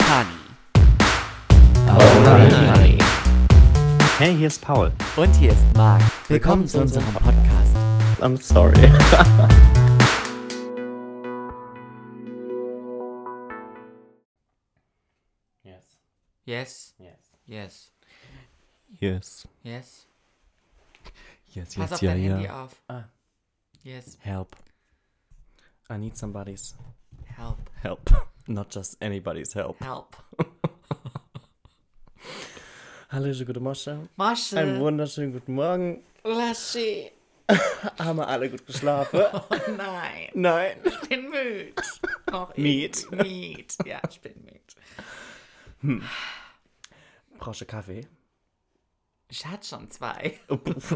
Honey. Alright. Hey, hier ist Paul. Und hier ist Marc. Willkommen zu unserem Podcast. I'm sorry. yes. Yes, Yes. yes, Yes. yes. Yes, Pass yes, auf ja, dein ja. Handy auf. Ah. Yes, Help. I need somebody's help, help. Not just anybody's help. help. Hallo, guten Morgen. Einen Masche, wunderschönen guten Morgen. Laschi. Haben wir alle gut geschlafen? Oh nein, Nein. ich bin müde. Noch Miet. Miet. Ja, ich bin müde. Brauchst du Kaffee? Ich hatte schon zwei.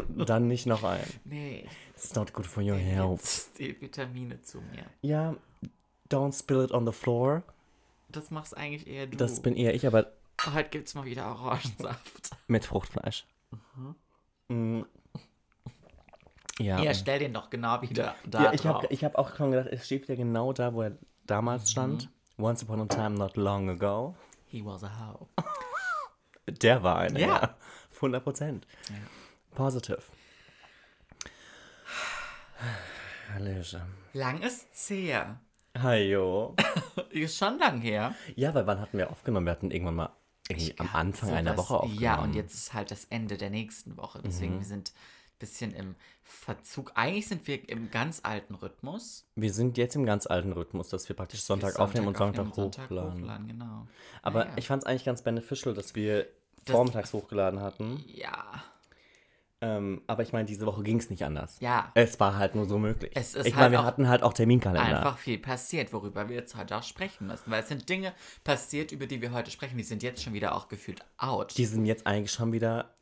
Dann nicht noch einen. Nee, It's not good for your health. jetzt die Vitamine zu mir. Ja, don't spill it on the floor. Das machst eigentlich eher du. Das bin eher ich, aber Heute gibt's mal wieder Orangensaft. mit Fruchtfleisch. Mm. Ja. Ja, stell den doch genau wieder da ja, ich drauf. habe ich hab auch schon gedacht, es steht wieder genau da, wo er damals Mhm. stand. Once upon a time, not long ago. He was a hoe. Der war einer, Ja. ja. 100 Prozent. Positive. Hallöchen. Lang ist's her. Hallo. Ist schon lang her. Ja, weil wann hatten wir aufgenommen? Wir hatten irgendwann mal irgendwie am Anfang einer Woche aufgenommen. Ja, und jetzt ist halt das Ende der nächsten Woche. Deswegen, Mhm. wir sind ein bisschen im Verzug. Eigentlich sind wir im ganz alten Rhythmus. Wir sind jetzt im ganz alten Rhythmus, dass wir praktisch Sonntag, Wir aufnehmen und Sonntag, aufnehmen, Sonntag hochladen. hochladen, genau. Aber Naja. ich fand es eigentlich ganz beneficial, dass wir Das- vormittags hochgeladen hatten. Ja. Ähm, aber ich meine, diese Woche ging es nicht anders. Ja. Es war halt nur so möglich. Es ist ich halt meine, wir hatten halt auch Terminkalender. Einfach viel passiert, worüber wir jetzt heute auch sprechen müssen. Weil es sind Dinge passiert, über die wir heute sprechen, die sind jetzt schon wieder auch gefühlt out. Die sind jetzt eigentlich schon wieder,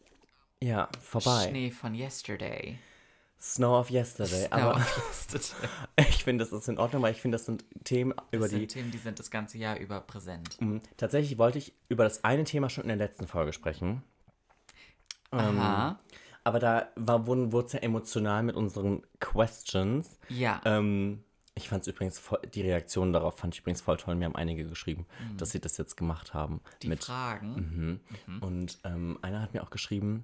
ja, vorbei. Schnee von yesterday. Snow of Yesterday. Snow aber of yesterday. ich finde, das ist in Ordnung, weil ich finde, das sind Themen, über Das die. sind Themen, die sind das ganze Jahr über präsent. Mhm. Tatsächlich wollte ich über das eine Thema schon in der letzten Folge sprechen. Ähm, Aha. Aber da war, wurden, wurde es ja emotional mit unseren Questions. Ja. Ähm, ich fand es übrigens, voll, die Reaktion darauf fand ich übrigens voll toll. Mir haben einige geschrieben, dass sie das jetzt gemacht haben. Mhm. die mit, Fragen. Mhm. Und ähm, einer hat mir auch geschrieben,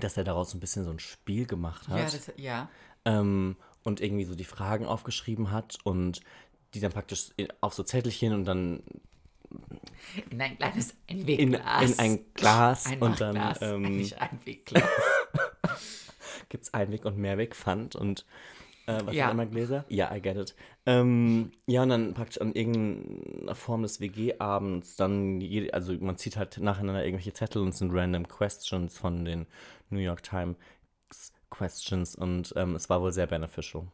dass er daraus so ein bisschen so ein Spiel gemacht hat. Ja, das, ja. ähm, und irgendwie so die Fragen aufgeschrieben hat und die dann praktisch auf so Zettelchen und dann In ein kleines in, Einwegglas. in ein Glas ein und dann ähm, nicht Einwegglas. gibt es Einweg- und Mehrwegpfand und äh, was Ja. immer Gläser? Ja, I get it. Ähm, ja, und dann praktisch an irgendeiner Form des WG-Abends dann, jede, also man zieht halt nacheinander irgendwelche Zettel und es sind random Questions von den New York Times Questions und ähm, es war wohl sehr beneficial.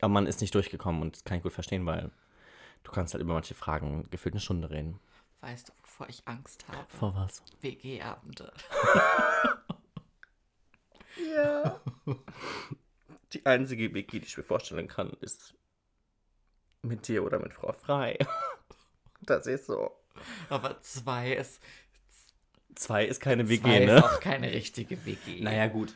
Aber man ist nicht durchgekommen und das kann ich gut verstehen, weil du kannst halt über manche Fragen gefühlt eine Stunde reden. Weißt du, wovor ich Angst habe? Vor was? WG-Abende. Ja. Die einzige WG, die ich mir vorstellen kann, ist mit dir oder mit Frau Frei. Das ist so. Aber zwei ist, Zwei ist keine WG, zwei ist ne? auch keine richtige WG. Naja, gut.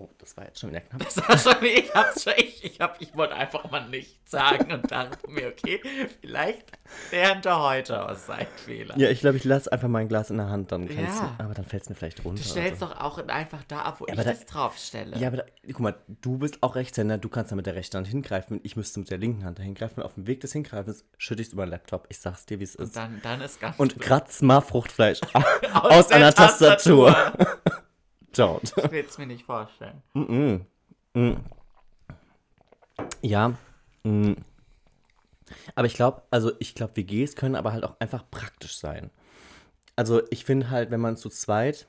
Oh, das war jetzt schon wieder knapp. Das war schon, ich schon, ich, ich, hab, ich wollte einfach mal nichts sagen und dachte mir, okay, vielleicht lernt er heute aus seinen Fehlern. Ja, ich glaube, ich lasse einfach mein Glas in der Hand, dann kannst Ja. du, aber dann fällt es mir vielleicht runter. Du stellst so. doch auch einfach da ab, wo ich aber da- das draufstelle. Ja, aber da, guck mal, du bist auch Rechtshänder, du kannst da mit der rechten Hand hingreifen. Ich müsste mit der linken Hand dahin greifen. Auf dem Weg des Hingreifens schütte ich es über den Laptop. Ich sag's dir, wie es und ist. dann, dann ist ganz Und kratz mal Fruchtfleisch aus, der einer Tastatur. Don't. Ich will es mir nicht vorstellen. Mm. Mm. Ja. Mm. Aber ich glaube, also ich glaube, WGs können aber halt auch einfach praktisch sein. Also ich finde halt, wenn man zu zweit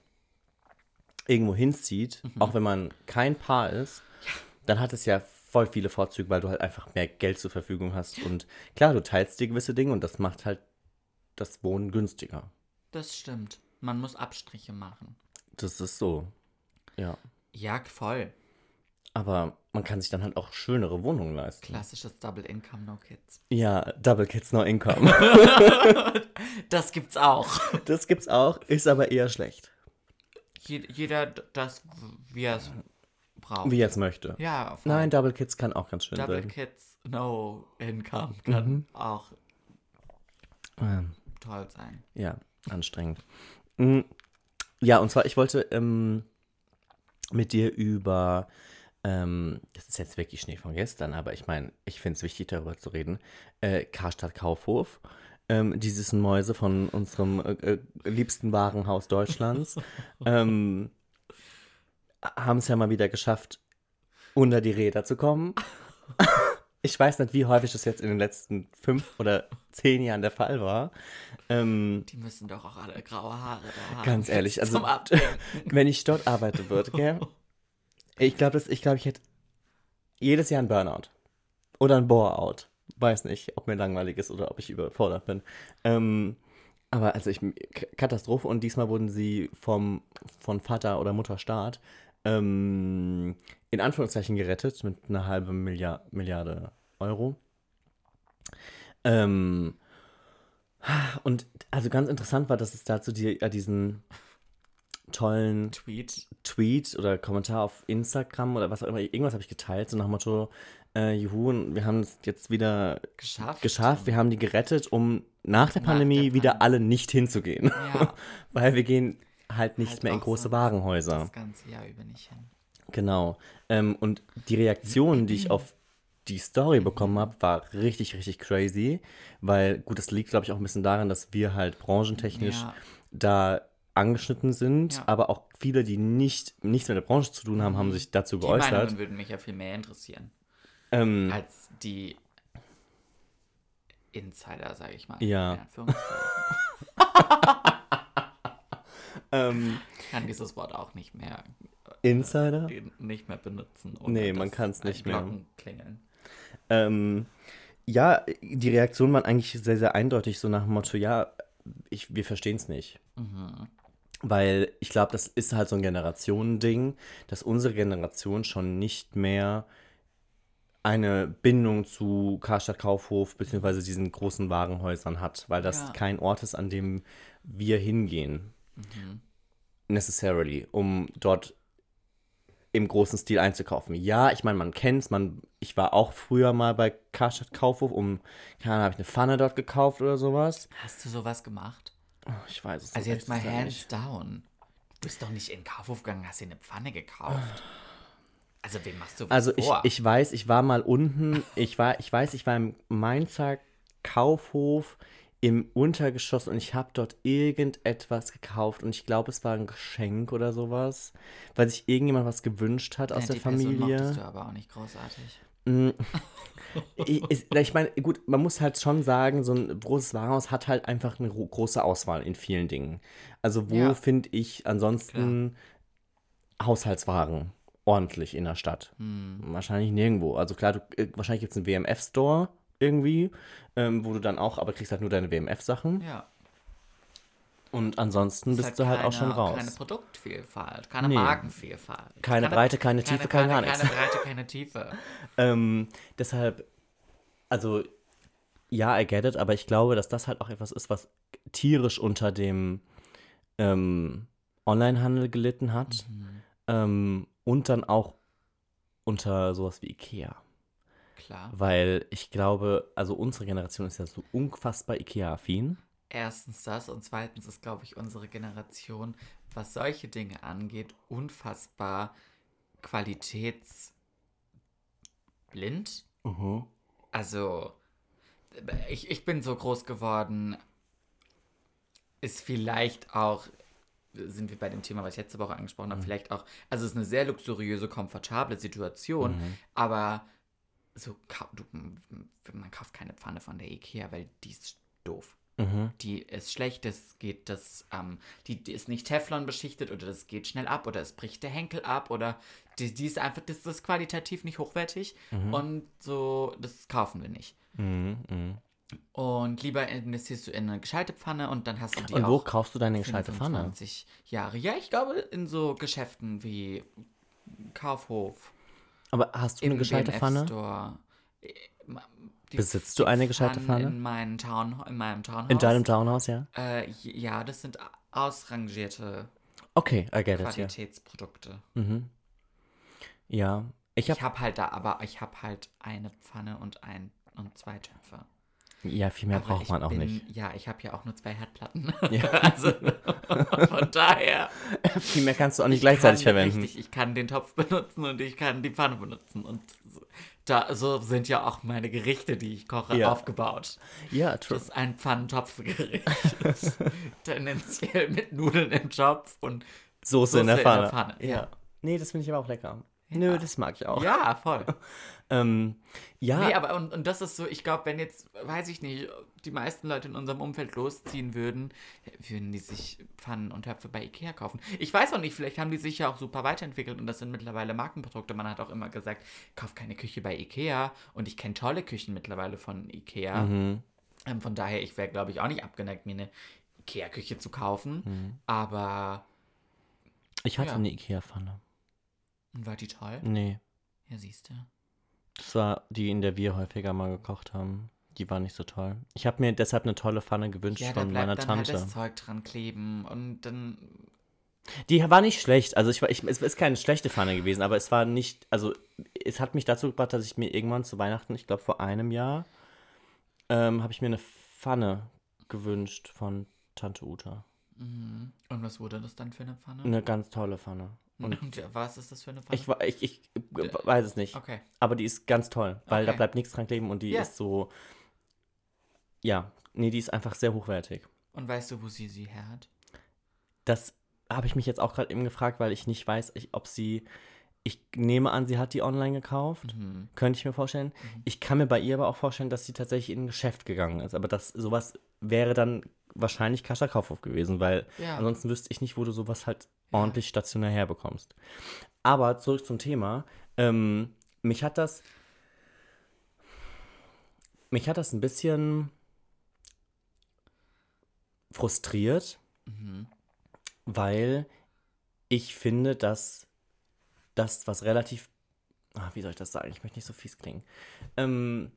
irgendwo hinzieht, auch wenn man kein Paar ist, dann hat es ja voll viele Vorzüge, weil du halt einfach mehr Geld zur Verfügung hast. Und klar, du teilst dir gewisse Dinge und das macht halt das Wohnen günstiger. Das stimmt. Man muss Abstriche machen. Das ist so. Ja. Ja, voll. Aber man kann sich dann halt auch schönere Wohnungen leisten. Klassisches Double Income, No Kids. Ja, Double Kids No Income. Das gibt's auch. das gibt's auch, ist aber eher schlecht. Je- Jeder das, wie er es braucht. Wie er es möchte. Ja, voll. Nein, Double Kids kann auch ganz schön Double sein. Kids, No Income kann Mhm. auch. Ähm, toll sein. Ja, anstrengend. Mm, Ja, und zwar, ich wollte ähm, mit dir über, ähm, das ist jetzt wirklich Schnee von gestern, aber ich meine, ich finde es wichtig, darüber zu reden, äh, Karstadt Kaufhof. Ähm, die süßen Mäuse von unserem äh, äh, liebsten Warenhaus Deutschlands ähm, haben es ja mal wieder geschafft, unter die Räder zu kommen. Ich weiß nicht, wie häufig das jetzt in den letzten fünf oder zehn Jahren der Fall war. Ähm, Die müssen doch auch alle graue Haare da haben. Ganz ehrlich, also- wenn ich dort arbeiten würde, gell? Ich glaube, ich, glaub, ich hätte jedes Jahr ein Burnout. Oder ein Bore-out. Weiß nicht, ob mir langweilig ist oder ob ich überfordert bin. Ähm, aber also ich, Katastrophe und diesmal wurden sie vom, von Vater oder Mutter Staat ähm, in Anführungszeichen gerettet mit einer halben Milliard, Milliarde Euro. Ähm, und also ganz interessant war, dass es dazu die, ja, diesen tollen Tweet. Tweet oder Kommentar auf Instagram oder was auch immer, irgendwas habe ich geteilt, so nach dem Motto, äh, juhu, und wir haben es jetzt wieder Geschafft. geschafft, wir haben die gerettet, um nach der Nach Pandemie der wieder alle nicht hinzugehen. Ja, Weil wir gehen halt nicht Halt mehr in große so Warenhäuser. das ganze Jahr über nicht hin. Genau. Ähm, und die Reaktion, die ich auf die Story bekommen habe, war richtig, richtig crazy. Weil, gut, das liegt, glaube ich, auch ein bisschen daran, dass wir halt branchentechnisch Ja. da angeschnitten sind. Ja. Aber auch viele, die nicht, nichts mit der Branche zu tun haben, haben sich dazu Die geäußert. Meinungen würden mich ja viel mehr interessieren. Ähm, Als die Insider, sage ich mal. Ja. Ähm, Ich kann dieses Wort auch nicht mehr, Insider? nicht mehr benutzen. Nee, man kann's ein nicht mehr. Klingeln. Ähm, ja, die Reaktion waren eigentlich sehr, sehr eindeutig, so nach dem Motto, ja, ich, wir verstehen es nicht. Weil ich glaube, das ist halt so ein Generationending, dass unsere Generation schon nicht mehr eine Bindung zu Karstadt Kaufhof beziehungsweise diesen großen Warenhäusern hat, weil das Ja. kein Ort ist, an dem wir hingehen. Necessarily, um dort im großen Stil einzukaufen. Ja, ich meine, man kennt's, man, ich war auch früher mal bei Karstadt Kaufhof, um, keine Ahnung, habe ich eine Pfanne dort gekauft oder sowas. Hast du sowas gemacht? Oh, ich weiß es Also so jetzt mal hands nicht. down. Du bist doch nicht in den Kaufhof gegangen, hast dir eine Pfanne gekauft. Also wem machst du was Also ich, vor? ich weiß, ich war mal unten, ich war, ich weiß, ich war im Mainzer Kaufhof im Untergeschoss und ich habe dort irgendetwas gekauft und ich glaube, es war ein Geschenk oder sowas, weil sich irgendjemand was gewünscht hat aus Ja, der die Familie. mochtest du aber auch nicht großartig. ich, ich, ich meine, gut, man muss halt schon sagen, so ein großes Warenhaus hat halt einfach eine gro- große Auswahl in vielen Dingen. Also wo Ja. finde ich ansonsten Haushaltswaren ordentlich in der Stadt? Hm. Wahrscheinlich nirgendwo. Also klar, du, äh, wahrscheinlich gibt es einen WMF-Store irgendwie, ähm, wo du dann auch, aber kriegst halt nur deine WMF-Sachen. Ja. Und ansonsten Ist bist du halt auch schon raus. Keine Produktvielfalt, keine Nee. Markenvielfalt. Keine Breite, keine Tiefe, kein gar nichts. Keine Breite, keine Tiefe. Ähm, deshalb, also, ja, I get it, aber ich glaube, dass das halt auch etwas ist, was tierisch unter dem ähm, Onlinehandel gelitten hat. Ähm, und dann auch unter sowas wie Ikea. Klar. Weil ich glaube, also unsere Generation ist ja so unfassbar Ikea-affin. Erstens das und zweitens ist, glaube ich, unsere Generation, was solche Dinge angeht, unfassbar qualitätsblind. Also, ich, ich bin so groß geworden, ist vielleicht auch, sind wir bei dem Thema, was ich letzte Woche angesprochen habe, vielleicht auch, also es ist eine sehr luxuriöse, komfortable Situation, aber so, du, man kauft keine Pfanne von der Ikea, weil die ist doof. Mhm. Die ist schlecht, das geht das, ähm, die, die ist nicht Teflon beschichtet oder das geht schnell ab oder es bricht der Henkel ab oder die, die ist einfach, das ist qualitativ nicht hochwertig und so, das kaufen wir nicht. Mhm, mhm. Und lieber investierst du in eine gescheite Pfanne und dann hast du die Und wo kaufst du deine gescheite Pfanne? 25 Jahre. Ja, ich glaube in so Geschäften wie Kaufhof, Aber hast du eine gescheite Pfanne? Äh, Die Besitzt du eine gescheite Pfanne? In, meinen Town, in meinem Townhouse. In deinem Townhouse, ja? Äh, ja, das sind ausrangierte Okay, I get it, ja. Qualitätsprodukte. Mhm. Ja, ich habe habe halt da, aber ich habe halt eine Pfanne und ein und zwei Töpfe. Ja, viel mehr Aber braucht man auch bin, nicht. Ja, ich habe ja auch nur zwei Herdplatten. Ja. also von daher. Viel mehr kannst du auch nicht ich gleichzeitig kann, verwenden. Richtig, ich kann den Topf benutzen und ich kann die Pfanne benutzen. Und so, da, so sind ja auch meine Gerichte, die ich koche, Ja. aufgebaut. Ja, true. Das ist ein Pfannentopfgericht. Tendenziell mit Nudeln im Topf und Soße, in der Pfanne. ja. Ja. Nee, das finde ich aber auch lecker. Nö, das mag ich auch. Ja, voll. Ähm, ja, Nee, aber und, und das ist so, ich glaube, wenn jetzt, weiß ich nicht, die meisten Leute in unserem Umfeld losziehen würden, würden die sich Pfannen und Töpfe bei Ikea kaufen. Ich weiß auch nicht, vielleicht haben die sich ja auch super weiterentwickelt und das sind mittlerweile Markenprodukte. Man hat auch immer gesagt, kauf keine Küche bei Ikea und ich kenne tolle Küchen mittlerweile von Ikea. mhm. Ähm, von daher, ich wäre, glaube ich, auch nicht abgeneigt, mir eine Ikea-Küche zu kaufen. Mhm. Aber, ich hatte Ja. eine Ikea-Pfanne. War die toll? Nee, Ja, siehst du. das war die, in der wir häufiger mal gekocht haben. Die war nicht so toll. Ich habe mir deshalb eine tolle Pfanne gewünscht Ja, von meiner dann Tante. halt das Zeug dran kleben und dann Die war nicht schlecht. Also ich war, ich, es ist keine schlechte Pfanne gewesen, aber es war nicht, also es hat mich dazu gebracht, dass ich mir irgendwann zu Weihnachten, ich glaube vor einem Jahr, ähm, habe ich mir eine Pfanne gewünscht von Tante Uta. Mhm. Und was wurde das dann für eine Pfanne? Eine ganz tolle Pfanne. Und was ist das für eine Pfanne? ich, ich, ich weiß es nicht. okay. Aber die ist ganz toll, weil da Okay. bleibt nichts dran kleben und die Ja. ist so, ja, nee, die ist einfach sehr hochwertig. Und weißt du, wo sie sie her hat? Das habe ich mich jetzt auch gerade eben gefragt, weil ich nicht weiß, ich, ob sie, ich nehme an, sie hat die online gekauft. Mhm. Könnte ich mir vorstellen. Ich kann mir bei ihr aber auch vorstellen, dass sie tatsächlich in ein Geschäft gegangen ist. Aber das sowas wäre dann wahrscheinlich Kascha Kaufhof gewesen, weil Ja. ansonsten wüsste ich nicht, wo du sowas halt. Ordentlich stationär herbekommst. Aber zurück zum Thema. Ähm, mich hat das. Mich hat das ein bisschen frustriert, Mhm. weil ich finde, dass das, was relativ. Ah, wie soll ich das sagen? Ich möchte nicht so fies klingen. Ähm,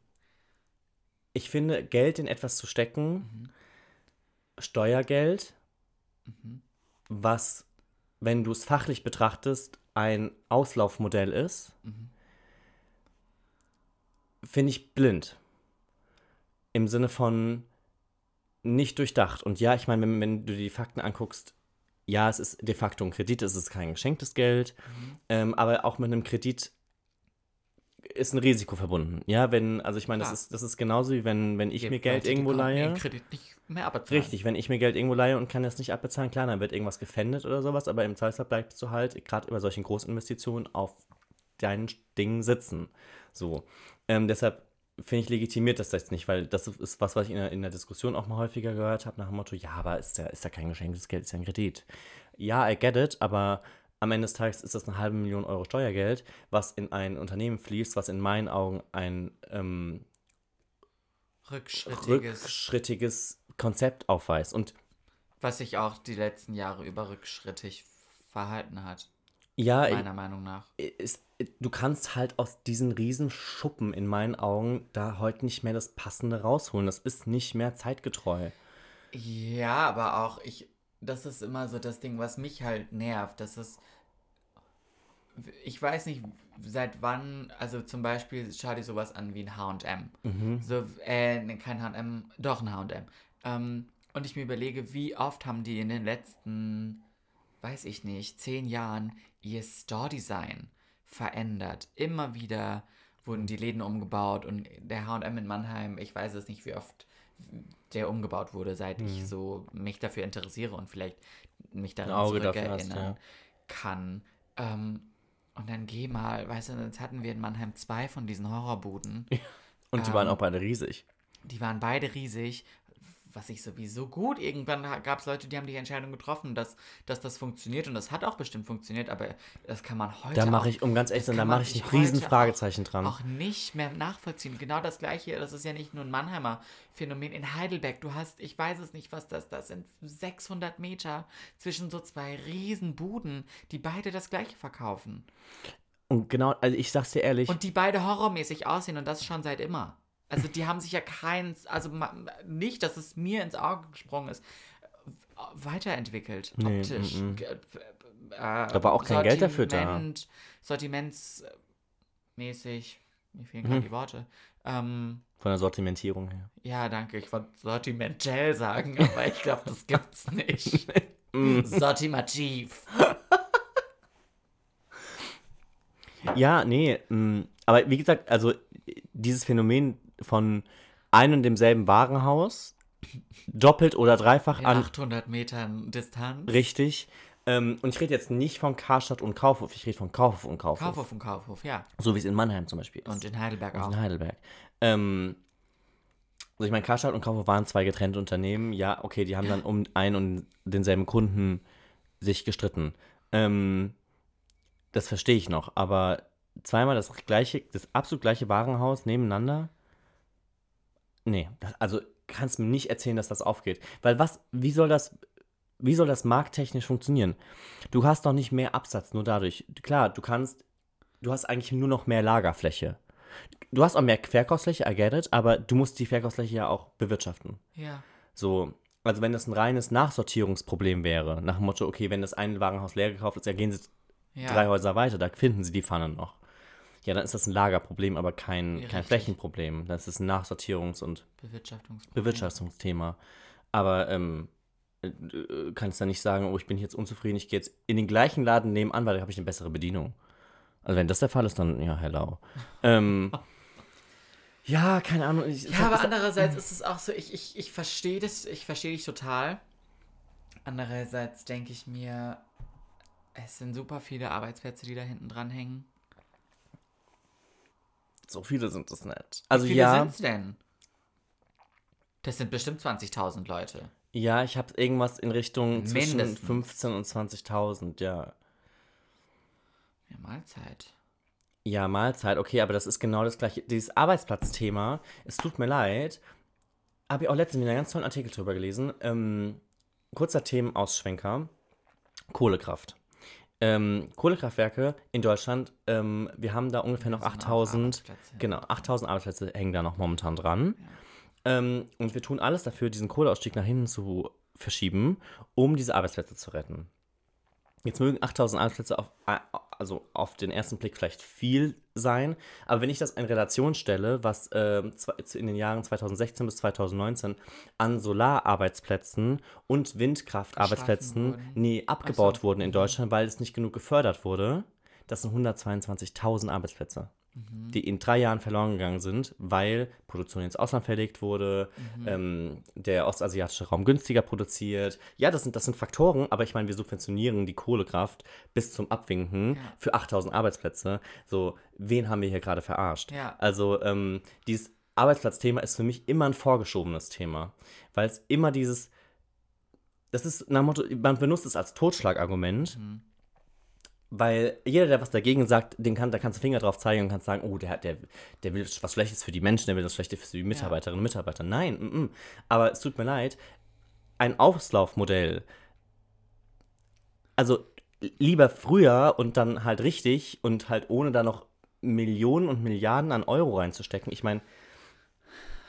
ich finde, Geld in etwas zu stecken, Mhm. Steuergeld, Mhm. was, wenn du es fachlich betrachtest, ein Auslaufmodell ist, Mhm. finde ich blind. Im Sinne von nicht durchdacht. Und ja, ich meine, wenn, wenn du die Fakten anguckst, ja, es ist de facto ein Kredit, es ist kein geschenktes Geld, Mhm. ähm, aber auch mit einem Kredit ist ein Risiko verbunden. Ja, wenn, also ich meine, das ist, das ist genauso wie wenn, wenn ich Gibt mir Geld die irgendwo leihe. ihren Kredit nicht mehr abbezahlen. Richtig, wenn ich mir Geld irgendwo leihe und kann das nicht abbezahlen, klar, dann wird irgendwas gefändet oder sowas, aber im Zweifelsfall bleibst du halt gerade über solchen Großinvestitionen auf deinen Dingen sitzen. So. Ähm, deshalb finde ich legitimiert das jetzt nicht, weil das ist was, was ich in der, in der Diskussion auch mal häufiger gehört habe, nach dem Motto, ja, aber ist ja, ist ja kein geschenktes Geld, ist ja ein Kredit. Ja, I get it, aber am Ende des Tages ist das eine halbe Million Euro Steuergeld, was in ein Unternehmen fließt, was in meinen Augen ein ähm, Rückschrittiges, rückschrittiges Konzept aufweist. Und was sich auch die letzten Jahre über rückschrittig verhalten hat, ja, meiner Meinung nach. ist, du kannst halt aus diesen riesen Schuppen in meinen Augen da heute nicht mehr das Passende rausholen. Das ist nicht mehr zeitgetreu. Ja, aber auch ich, das ist immer so das Ding, was mich halt nervt. Das ist, ich weiß nicht, seit wann, also zum Beispiel schau dir sowas an wie ein H&M. Mhm. So, äh, ne, kein H&M, doch ein H&M. Ähm, und ich mir überlege, wie oft haben die in den letzten, weiß ich nicht, zehn Jahren ihr Store-Design verändert. Immer wieder wurden die Läden umgebaut und der H&M in Mannheim, ich weiß es nicht, wie oft der umgebaut wurde, seit ich so mich dafür interessiere und vielleicht mich daran zurückerinnern ja. kann. Ähm, und dann geh mal, weißt du, jetzt hatten wir in Mannheim zwei von diesen Horrorbuden. Und die Ähm, waren auch beide riesig. Die waren beide riesig, was ich sowieso gut. Irgendwann gab es Leute, die haben die Entscheidung getroffen, dass, dass das funktioniert und das hat auch bestimmt funktioniert, aber das kann man heute Da mache ich, um ganz ehrlich zu sein, da mache ich ein riesen Fragezeichen dran. auch nicht mehr nachvollziehen. Genau das gleiche, das ist ja nicht nur ein Mannheimer Phänomen. In Heidelberg, du hast, ich weiß es nicht, was das, das sind 600 Meter zwischen so zwei riesen Buden, die beide das gleiche verkaufen. Und genau, also ich sag's dir ehrlich, Und die beide horrormäßig aussehen und das schon seit immer. Also die haben sich ja keins, also nicht, dass es mir ins Auge gesprungen ist, äh, weiterentwickelt, Nee, optisch. mm, mm. Äh, da war auch kein Geld dafür da. Sortimentsmäßig, mir fehlen gerade Mhm. die Worte. Ähm, Von der Sortimentierung her. Ja, danke. Ich wollte Sortimentell sagen, aber ich glaube, das gibt's nicht. Sortimativ. Ja, nee. mh, aber wie gesagt, also dieses Phänomen von einem und demselben Warenhaus, doppelt oder dreifach In an 800 Metern Distanz. Richtig. Ähm, und ich rede jetzt nicht von Karstadt und Kaufhof, ich rede von Kaufhof und Kaufhof. Kaufhof und Kaufhof, ja. So wie es in Mannheim zum Beispiel ist. Und in Heidelberg Und auch. in Heidelberg. Ähm, also ich meine, Karstadt und Kaufhof waren zwei getrennte Unternehmen. Ja, okay, die haben dann um einen und denselben Kunden sich gestritten. Ähm, das verstehe ich noch. Aber zweimal das gleiche, das absolut gleiche Warenhaus nebeneinander? Nee, also kannst mir nicht erzählen, dass das aufgeht. Weil was, wie soll das, wie soll das markttechnisch funktionieren? Du hast doch nicht mehr Absatz nur dadurch. Klar, du kannst, du hast eigentlich nur noch mehr Lagerfläche. Du hast auch mehr Verkaufsfläche, I get it, aber du musst die Verkaufsfläche ja auch bewirtschaften. Ja. So, also wenn das ein reines Nachsortierungsproblem wäre, nach dem Motto, okay, wenn das eine Warenhaus leer gekauft ist, ja, gehen sie ja. drei Häuser weiter, da finden sie die Pfanne noch. Ja, dann ist das ein Lagerproblem, aber kein, Ja, kein. Flächenproblem. Das ist ein Nachsortierungs- und Bewirtschaftungs Bewirtschaftungsthema. Aber ähm, äh, äh, kannst dann nicht sagen, oh, ich bin jetzt unzufrieden, ich gehe jetzt in den gleichen Laden nebenan, weil da habe ich eine bessere Bedienung. Also wenn das der Fall ist, dann ja, hello. ähm, ja, keine Ahnung. Ich, Ja, aber andererseits ist es auch so, ich, ich, ich verstehe das, ich verstehe dich total. Andererseits denke ich mir, es sind super viele Arbeitsplätze, die da hinten dran hängen. So viele sind es nicht. Also Wie viele ja, sind's denn? Das sind bestimmt 20.000 Leute. ja, ich habe irgendwas in Richtung zwischen Mindestens. 15 und 20.000, ja. Ja, Mahlzeit. Ja, Mahlzeit, okay, aber das ist genau das gleiche. Dieses Arbeitsplatzthema, es tut mir leid, habe ich auch letztens wieder einen ganz tollen Artikel drüber gelesen. Ähm, kurzer Themenausschwenker. Kohlekraft. Ähm, Kohlekraftwerke in Deutschland, ähm, wir haben da ungefähr noch sind auch 8000, Arbeitsplätze. genau, 8000 Arbeitsplätze hängen da noch momentan dran. Ähm, und wir tun alles dafür, diesen Kohleausstieg nach hinten zu verschieben, um diese Arbeitsplätze zu retten. Jetzt mögen 8000 Arbeitsplätze auf, also auf den ersten Blick vielleicht viel sein, aber wenn ich das in Relation stelle, was zwe- in den Jahren 2016 bis 2019 an Solararbeitsplätzen und Windkraftarbeitsplätzen nee, abgebaut so. wurden in Deutschland, weil es nicht genug gefördert wurde, das sind 122.000 Arbeitsplätze, die in drei Jahren verloren gegangen sind, weil Produktion ins Ausland verlegt wurde, ähm, der ostasiatische Raum günstiger produziert. Ja, das sind, das sind Faktoren, aber ich meine, wir subventionieren die Kohlekraft bis zum Abwinken Ja. für 8000 Arbeitsplätze. So, wen haben wir hier gerade verarscht? Ja. Also, ähm, dieses Arbeitsplatzthema ist für mich immer ein vorgeschobenes Thema, weil es immer dieses, das ist nach Motto, man benutzt es als Totschlagargument, weil jeder, der was dagegen sagt, den kann, da kannst du Finger drauf zeigen und kannst sagen, oh, der, der, der will was Schlechtes für die Menschen, der will das Schlechte für die Mitarbeiterinnen und Mitarbeiter. Nein, mm, mm. aber es tut mir leid, ein Auslaufmodell, also lieber früher und dann halt richtig und halt ohne da noch Millionen und Milliarden an Euro reinzustecken. Ich meine,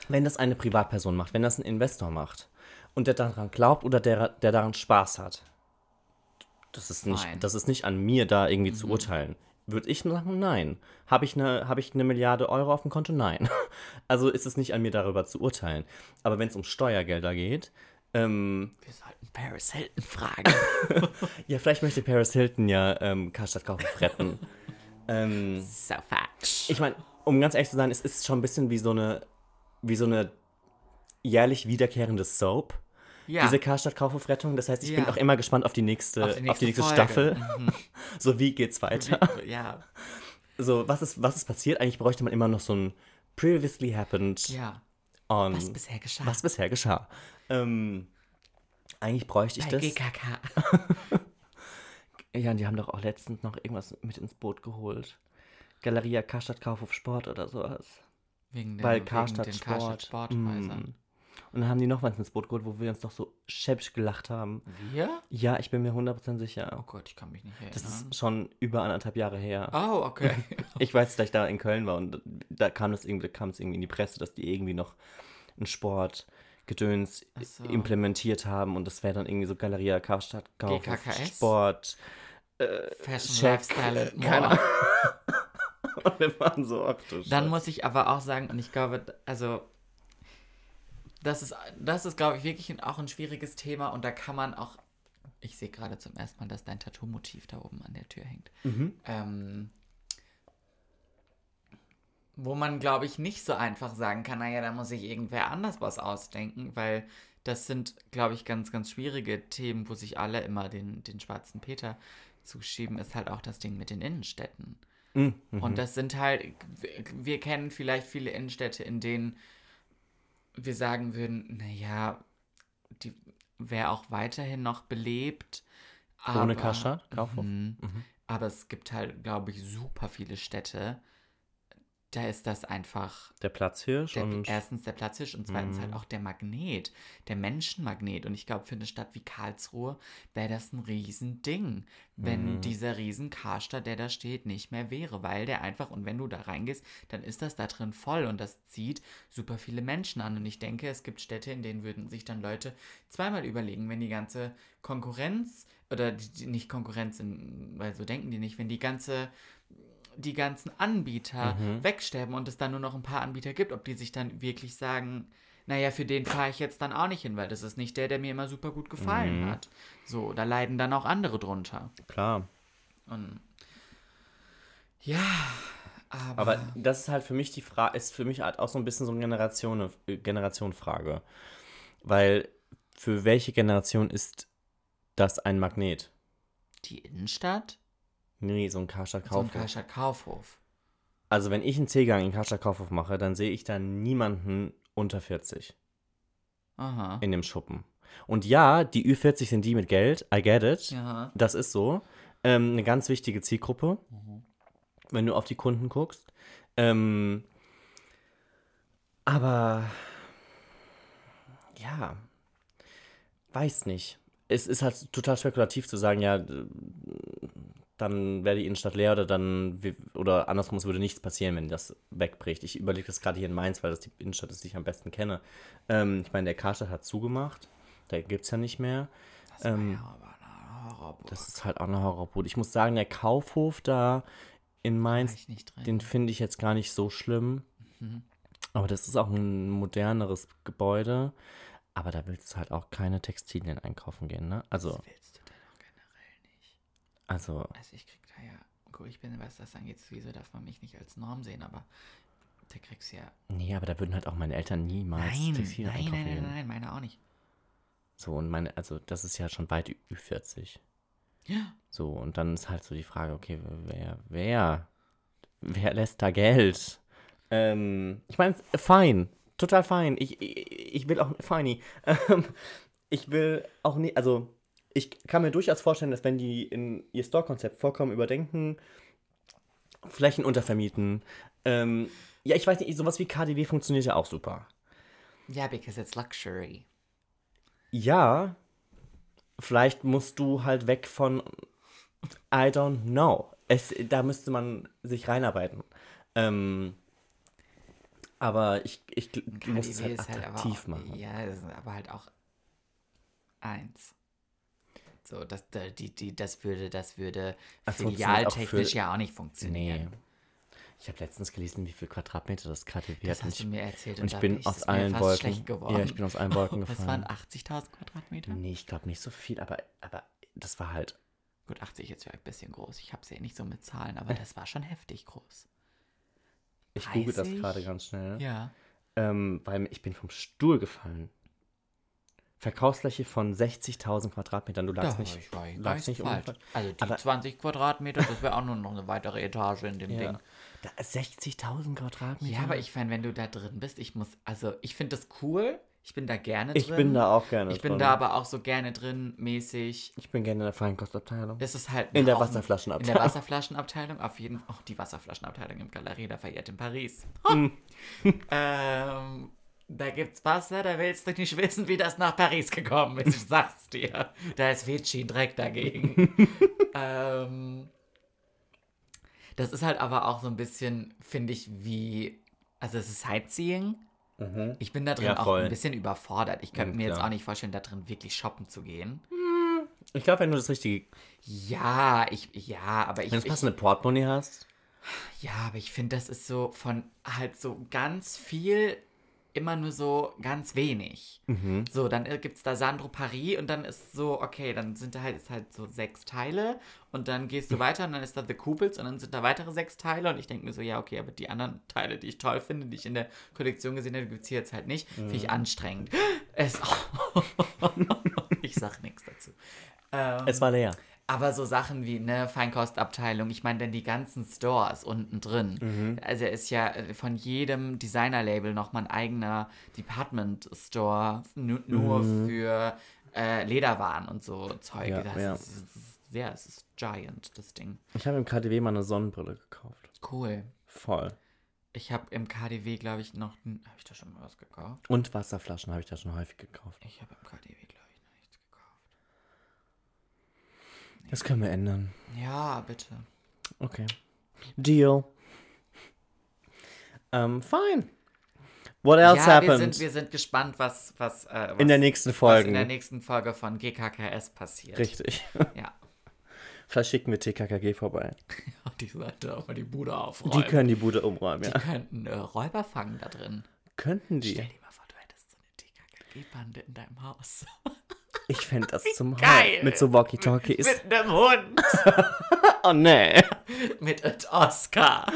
wenn das eine Privatperson macht, wenn das ein Investor macht und der daran glaubt oder der, der daran Spaß hat, das ist nicht, Fine. das ist nicht an mir, da irgendwie zu urteilen. Würde ich sagen, nein. Habe ich, eine, habe ich eine Milliarde Euro auf dem Konto? Nein. Also ist es nicht an mir, darüber zu urteilen. Aber wenn es um Steuergelder geht, ähm, Wir sollten Paris Hilton fragen. ja, vielleicht möchte Paris Hilton ja ähm, Karstadt Kaufhof retten. ähm, so falsch. ich meine, um ganz ehrlich zu sein, es ist schon ein bisschen wie so eine, wie so eine jährlich wiederkehrende Soap. Ja. Diese Karstadt Kaufhof Rettung. Das heißt, ich bin Ja. auch immer gespannt auf die nächste, Auf die auf die nächste nächste. Staffel. so, wie geht's weiter? ja. So, was ist, was ist passiert? Eigentlich bräuchte man immer noch so ein Previously Happened Ja. on Was bisher geschah. was bisher geschah. Ähm, eigentlich bräuchte ich Bei das. GKK. Ja, und die haben doch auch letztens noch irgendwas mit ins Boot geholt. Galeria Karstadt Kaufhof Sport oder sowas. Wegen den, Weil wegen Karstadt den Sport. Karstadt Sporthäusern. Mm. Und dann haben die noch was ins Boot geholt, wo wir uns doch so schäbisch gelacht haben. Wir? Ja, ich bin mir 100% sicher. Oh Gott, ich kann mich nicht erinnern. Das ist schon über anderthalb Jahre her. oh, okay. Ich weiß, dass ich da in Köln war und da kam das irgendwie, kam es irgendwie in die Presse, dass die irgendwie noch einen Sportgedöns Ach so. implementiert haben und das wäre dann irgendwie so Galeria Karstadt GKKS? Sport. Fashion, Check. Lifestyle and Keine. Und wir waren so, du Dann muss ich aber auch sagen, und ich glaube, also, das ist, das ist, glaube ich, wirklich auch ein schwieriges Thema und da kann man auch, ich sehe gerade zum ersten Mal, dass dein Tattoo-Motiv da oben an der Tür hängt. Ähm, wo man, glaube ich, nicht so einfach sagen kann, naja, da muss sich irgendwer anders was ausdenken, weil das sind, glaube ich, ganz, ganz schwierige Themen, wo sich alle immer den, den schwarzen Peter zuschieben, ist halt auch das Ding mit den Innenstädten. Mhm. Und das sind halt, wir kennen vielleicht viele Innenstädte, in denen wir sagen würden, naja, die wäre auch weiterhin noch belebt. Ohne Karstadt? Kaufhof? Mhm. Aber es gibt halt, glaube ich, super viele Städte. Da ist das einfach Der Platzhirsch der, und erstens der Platzhirsch und zweitens halt auch der Magnet, der Menschenmagnet. Und ich glaube, für eine Stadt wie Karlsruhe wäre das ein Riesending, wenn dieser riesen Karstadt, der da steht, nicht mehr wäre, weil der einfach, und wenn du da reingehst, dann ist das da drin voll und das zieht super viele Menschen an. Und ich denke, es gibt Städte, in denen würden sich dann Leute zweimal überlegen, wenn die ganze Konkurrenz, oder die, die nicht Konkurrenz, in, weil so denken die nicht, wenn die ganze die ganzen Anbieter wegsterben und es dann nur noch ein paar Anbieter gibt, ob die sich dann wirklich sagen, naja, für den fahre ich jetzt dann auch nicht hin, weil das ist nicht der, der mir immer super gut gefallen hat. So, da leiden dann auch andere drunter. klar. Und ja, aber, Aber das ist halt für mich die Frage, ist für mich halt auch so ein bisschen so eine Generation, äh, Generationenfrage. Weil für welche Generation ist das ein Magnet? die Innenstadt, Nee, so ein Karstadt so ein Kaufhof. Karstadt Kaufhof. Also wenn ich einen C-Gang in Karstadt Kaufhof mache, dann sehe ich da niemanden unter 40 Aha. in dem Schuppen. Und ja, die Ü40 sind die mit Geld, I get it. Ja. Das ist so. Ähm, eine ganz wichtige Zielgruppe, wenn du auf die Kunden guckst. Ähm, aber ja, weiß nicht. Es ist halt total spekulativ zu sagen, ja, dann wäre die Innenstadt leer oder dann oder andersrum, es würde nichts passieren, wenn das wegbricht. Ich überlege das gerade hier in Mainz, weil das die Innenstadt ist, die ich am besten kenne. Ähm, ich meine, der Karstadt hat zugemacht, da gibt es ja nicht mehr. Das war ja aber eine Horrorburg. Das ist halt auch eine Horrorbude. Ich muss sagen, der Kaufhof da in Mainz, den finde ich jetzt gar nicht so schlimm. Aber das ist auch ein moderneres Gebäude. Aber da willst du halt auch keine Textilien einkaufen gehen, ne? Also, Was willst du denn auch generell nicht? Also, Also ich krieg da ja, gut, ich bin, was das angeht, wieso darf man mich nicht als Norm sehen, aber da kriegst du ja. nee, aber da würden halt auch meine Eltern niemals Nein, Textilien nein, einkaufen nein, nein, gehen. nein, meine auch nicht. So, und meine, also das ist ja schon weit ü 40. Ja. So, und dann ist halt so die Frage, okay, wer, wer, wer lässt da Geld? Ähm, ich meine, fein, total fein. Ich, ich, ich will auch, feini. Ähm, ich will auch nicht, also ich kann mir durchaus vorstellen, dass wenn die in ihr Store-Konzept vollkommen überdenken, Flächen untervermieten, ähm, ja, ich weiß nicht, sowas wie KDW funktioniert ja auch super. Ja, because it's luxury. Ja, vielleicht musst du halt weg von I don't know. Es, da müsste man sich reinarbeiten. Ähm, aber ich, ich muss es halt halt attraktiv auch, machen. Ja, aber halt auch eins. So, das, da- die, die, das würde, das würde Das auch filialtechnisch für- ja auch nicht funktionieren. Nee. Ich habe letztens gelesen, wie viel Quadratmeter das KTW Das hat. hast du und mir erzählt und ich da bin aus mir allen Wolken. Ja, ich bin aus allen Wolken gefallen. waren 80.000 Quadratmeter? Nee, ich glaube nicht so viel, aber, aber das war halt. Gut, 80 ist ja ein bisschen groß. Ich habe es ja nicht so mit Zahlen, aber das war schon heftig groß. Ich google das 30? gerade ganz schnell. Ja. Ähm, weil ich bin vom Stuhl gefallen. Verkaufsfläche von 60.000 Quadratmetern. Du lagst nicht, ich lagst nicht falsch. ungefähr. Also die Aber- 20 Quadratmeter, das wäre auch nur noch eine weitere Etage in dem Ja. Ding. Da, 60.000 Quadratmeter? Ja, aber ich meine, wenn du da drin bist, ich muss, also ich finde das cool. Ich bin da gerne Ich drin. bin da auch gerne Ich bin drin. da aber auch so gerne drin, mäßig. Ich bin gerne in der Feinkostabteilung. Das ist halt In der Wasserflaschenabteilung. In der Wasserflaschenabteilung, auf jeden Fall. Oh, die Wasserflaschenabteilung im Galerie da verehrt in Paris. Mm. ähm, da gibt's Wasser, da willst du nicht wissen, wie das nach Paris gekommen ist. Ich sag's dir. Da ist Vichy direkt dagegen. ähm, das ist halt aber auch so ein bisschen, finde ich, wie. Also, es ist Sightseeing. Ich bin da drin Ja, auch ein bisschen überfordert. Ich könnte Mhm, mir jetzt klar. auch nicht vorstellen, da drin wirklich shoppen zu gehen. Ich glaube, wenn du das richtige, Ja, ich, ja, aber ich, wenn du das ich passende Portemonnaie hast, Ja, aber ich finde, das ist so von halt so ganz viel immer nur so ganz wenig. Mhm. So, dann gibt es da Sandro Paris und dann ist so, okay, dann sind da halt, ist halt so sechs Teile und dann gehst du weiter und dann ist da The Couples und dann sind da weitere sechs Teile und ich denke mir so, ja, okay, aber die anderen Teile, die ich toll finde, die ich in der Kollektion gesehen habe, gibt es hier jetzt halt nicht. Finde ich anstrengend. Es, ich sag nichts dazu. Ähm, Es war leer. Aber so Sachen wie, ne, Feinkostabteilung, ich meine, denn die ganzen Stores unten drin. Mhm. Also ist ja äh, von jedem Designer-Label nochmal ein eigener Department-Store nu nur für äh, Lederwaren und so Zeug. Mhm. Ja, das ja. Ist, ja, es ist giant, das Ding. Ich habe im KDW mal eine Sonnenbrille gekauft. Cool. Voll. Ich habe im KDW, glaube ich, noch. Habe ich da schon mal was gekauft? Und Wasserflaschen habe ich da schon häufig gekauft. Ich habe im KDW, glaube ich, noch nichts gekauft. Das können wir ändern. Ja, bitte. Okay. Deal. Ähm, fine. What else ja, wir happened? sind, wir sind gespannt, was, was, äh, was in der nächsten Folge. in der nächsten Folge von GKKS passiert. Richtig. Ja. Vielleicht schicken wir TKKG vorbei. Die sollte auch mal die Bude aufräumen. Die können die Bude umräumen, Die ja. könnten äh, Räuber fangen da drin. Könnten Stell die. dir mal vor, du hättest so eine TKKG-Bande in deinem Haus. Ich fände das zum geil. Hall. Mit so Walkie-Talkies. Mit einem Hund. Oh, nee. Mit einem Oscar.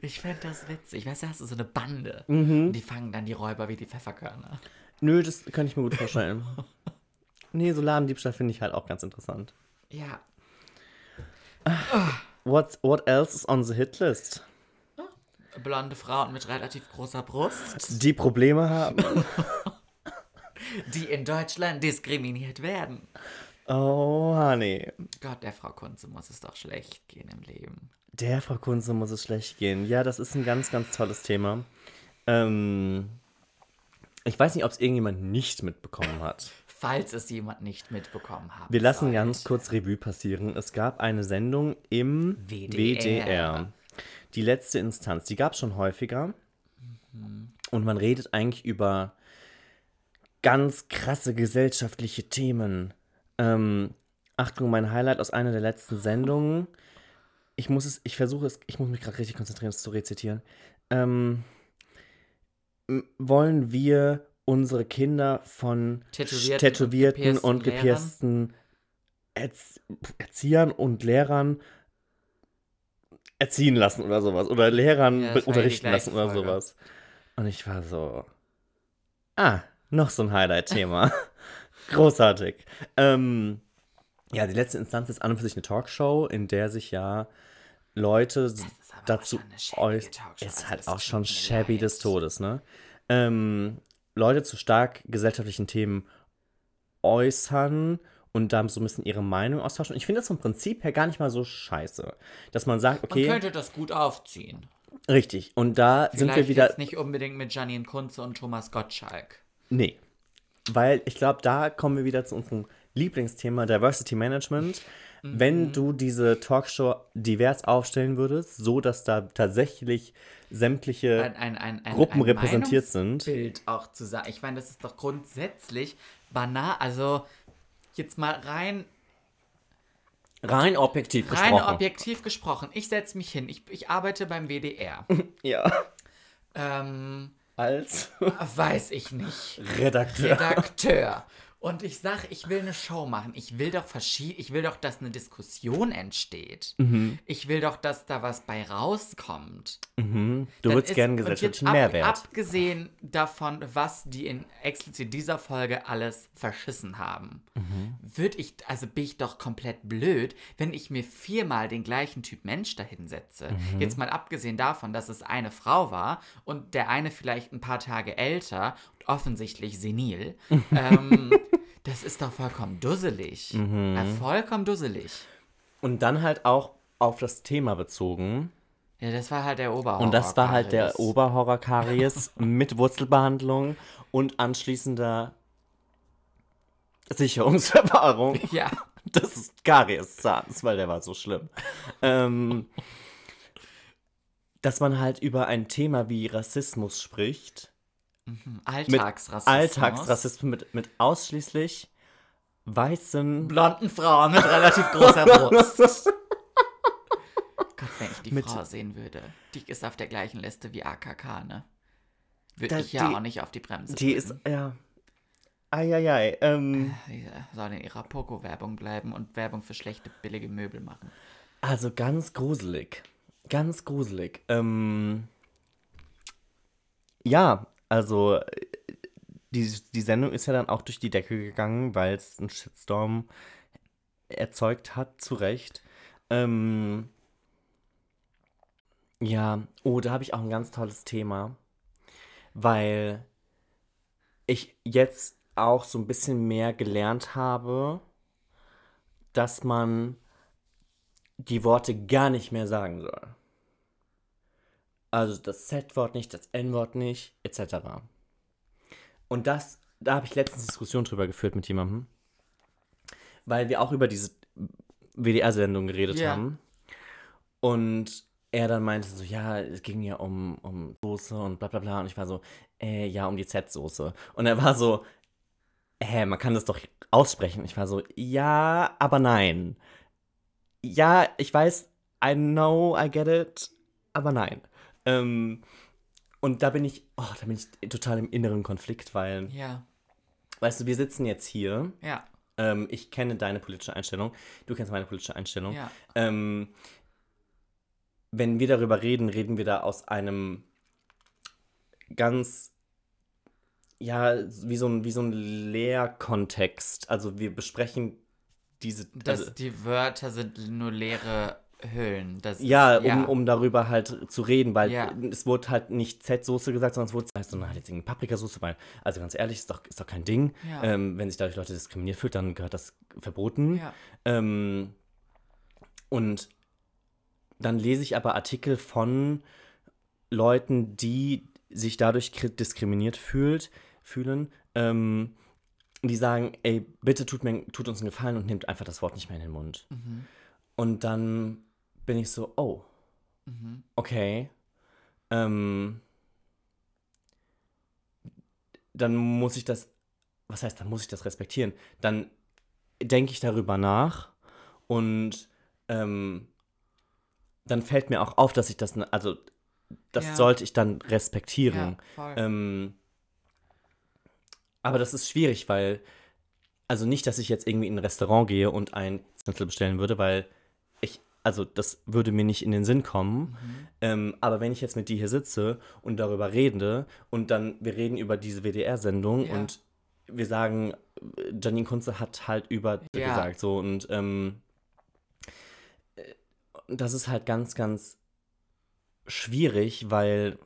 Ich fände das witzig. Weißt du, hast du so eine Bande. Mhm. Und die fangen dann die Räuber wie die Pfefferkörner. Nö, das kann ich mir gut vorstellen. nee, so Ladendiebstahl finde ich halt auch ganz interessant. Ja. What, what else is on the hitlist? Blonde Frauen mit relativ großer Brust, Die Probleme haben. die in Deutschland diskriminiert werden. Oh, honey. Gott, der Frau Kunze muss es doch schlecht gehen im Leben. Der Frau Kunze muss es schlecht gehen. Ja, das ist ein ganz, ganz tolles Thema. Ähm, ich weiß nicht, ob es irgendjemand nicht mitbekommen hat. Falls es jemand nicht mitbekommen hat. Wir lassen ganz kurz Revue passieren. Es gab eine Sendung im WDR. WDR. Die letzte Instanz. Die gab es schon häufiger. Und man redet eigentlich über ganz krasse gesellschaftliche Themen. Ähm, Achtung, mein Highlight aus einer der letzten Sendungen. Ich muss es, ich versuche es, ich muss mich gerade richtig konzentrieren, es zu rezitieren. Ähm, wollen wir unsere Kinder von Tätowierten tätowierten, und gepiersten Erz Erziehern und Lehrern erziehen lassen oder sowas. Oder Lehrern Ja, unterrichten lassen oder Folge. sowas. Und ich war so, ah, noch so ein Highlight-Thema. Großartig. Ähm, ja, die letzte Instanz ist an und für sich eine Talkshow, in der sich ja Leute dazu äußern. Ist also halt auch schon shabby des Todes, ne? Ähm, Leute zu stark gesellschaftlichen Themen äußern und da so ein bisschen ihre Meinung austauschen. Und ich finde das vom Prinzip her gar nicht mal so scheiße. Dass man sagt, Man okay, könnte das gut aufziehen. richtig. Und da sind Vielleicht wir wieder. jetzt nicht unbedingt mit Janine Kunze und Thomas Gottschalk. Nee. Weil ich glaube, da kommen wir wieder zu unserem Lieblingsthema Diversity Management. Mhm. Wenn du diese Talkshow divers aufstellen würdest, so dass da tatsächlich sämtliche Ein, ein, ein, ein, Gruppen ein repräsentiert sind. Bild auch zu sagen. Ich meine, das ist doch grundsätzlich banal. Also jetzt mal rein, rein objektiv rein gesprochen. objektiv gesprochen. Ich setze mich hin. Ich, ich arbeite beim WDR. ja. ähm, Als weiß ich nicht. Redakteur. Redakteur. Und ich sag, ich will eine Show machen. Ich will doch verschieden, ich will doch, dass eine Diskussion entsteht. Mhm. Ich will doch, dass da was bei rauskommt. Mhm. Du Dann würdest gerne gesellschaftlichen ab, Mehrwert. Abgesehen davon, was die in explizit dieser Folge alles verschissen haben, Mhm. würde ich, also bin ich doch komplett blöd, wenn ich mir viermal den gleichen Typ Mensch dahinsetze. Mhm. Jetzt mal abgesehen davon, dass es eine Frau war und der eine vielleicht ein paar Tage älter offensichtlich senil. ähm, das ist doch vollkommen dusselig. Mhm. Ja, vollkommen dusselig. Und dann halt auch auf das Thema bezogen. Ja, das war halt der Oberhorror. Und das war halt der Karies. Oberhorror-Karies mit Wurzelbehandlung und anschließender Sicherungsverwahrung Ja. des Karies-Zahns, weil der war so schlimm. ähm, dass man halt über ein Thema wie Rassismus spricht. Mit Alltagsrassismus. Alltagsrassismus mit, mit ausschließlich weißen blonden Frauen mit relativ großer Brust. die Mit- Frau sehen würde. Die ist auf der gleichen Liste wie AKK, ne? Würde ich ja die- auch nicht auf die Bremse Die ist, drücken. ja. Eieiei. Ähm, Die sollen in ihrer Poco-Werbung bleiben und Werbung für schlechte, billige Möbel machen. also ganz gruselig. Ganz gruselig. Ähm, ja, also die, die Sendung ist ja dann auch durch die Decke gegangen, weil es einen Shitstorm erzeugt hat, zu Recht. Ähm, ja, oh, da habe ich auch ein ganz tolles Thema, weil ich jetzt auch so ein bisschen mehr gelernt habe, dass man die Worte gar nicht mehr sagen soll. Also das Z-Wort nicht, das N-Wort nicht, etc. Und das, da habe ich letztens Diskussion drüber geführt mit jemandem, weil wir auch über diese WDR-Sendung geredet Ja. haben. Und er dann meinte so, ja, es ging ja um, um Soße und bla bla bla. Und ich war so, äh, ja, um die Z-Soße. Und er war so, hä, man kann das doch aussprechen. Ich war so, ja, aber nein. Ja, ich weiß, I know, I get it, aber nein. Ähm, und da bin ich, oh, da bin ich total im inneren Konflikt, weil, Ja, weißt du, wir sitzen jetzt hier. ja, Ähm, ich kenne deine politische Einstellung, du kennst meine politische Einstellung. ja. Ähm, wenn wir darüber reden, reden wir da aus einem ganz, ja, wie so ein, wie so ein Lehrkontext. Also wir besprechen diese, Das, also, die Wörter sind nur leere Hüllen. Das ja, ist, um, um darüber halt zu reden, weil Ja. es wurde halt nicht Z-Soße gesagt, sondern es wurde heißt, sondern halt jetzt irgendwie Paprikasauce, weil, also ganz ehrlich, ist doch, ist doch kein Ding. Ja. Ähm, wenn sich dadurch Leute diskriminiert fühlt, dann gehört das verboten. Ja, Ähm, und dann lese ich aber Artikel von Leuten, die sich dadurch kri- diskriminiert fühlt, fühlen, ähm, die sagen, ey, bitte tut, mir, tut uns einen Gefallen und nehmt einfach das Wort nicht mehr in den Mund. mhm. Und dann bin ich so, oh, Mhm. okay. Ähm, dann muss ich das, was heißt, dann muss ich das respektieren. Dann denke ich darüber nach und ähm, dann fällt mir auch auf, dass ich das, also das Ja. sollte ich dann respektieren. ja. Ähm, aber das ist schwierig, weil, also nicht, dass ich jetzt irgendwie in ein Restaurant gehe und ein Schnitzel bestellen würde, weil also das würde mir nicht in den Sinn kommen. Mhm. Ähm, aber wenn ich jetzt mit dir hier sitze und darüber rede und dann, wir reden über diese WDR-Sendung Ja. und wir sagen, äh, Janine Kunze hat halt über Ja. gesagt, so und ähm, äh, das ist halt ganz, ganz schwierig, weil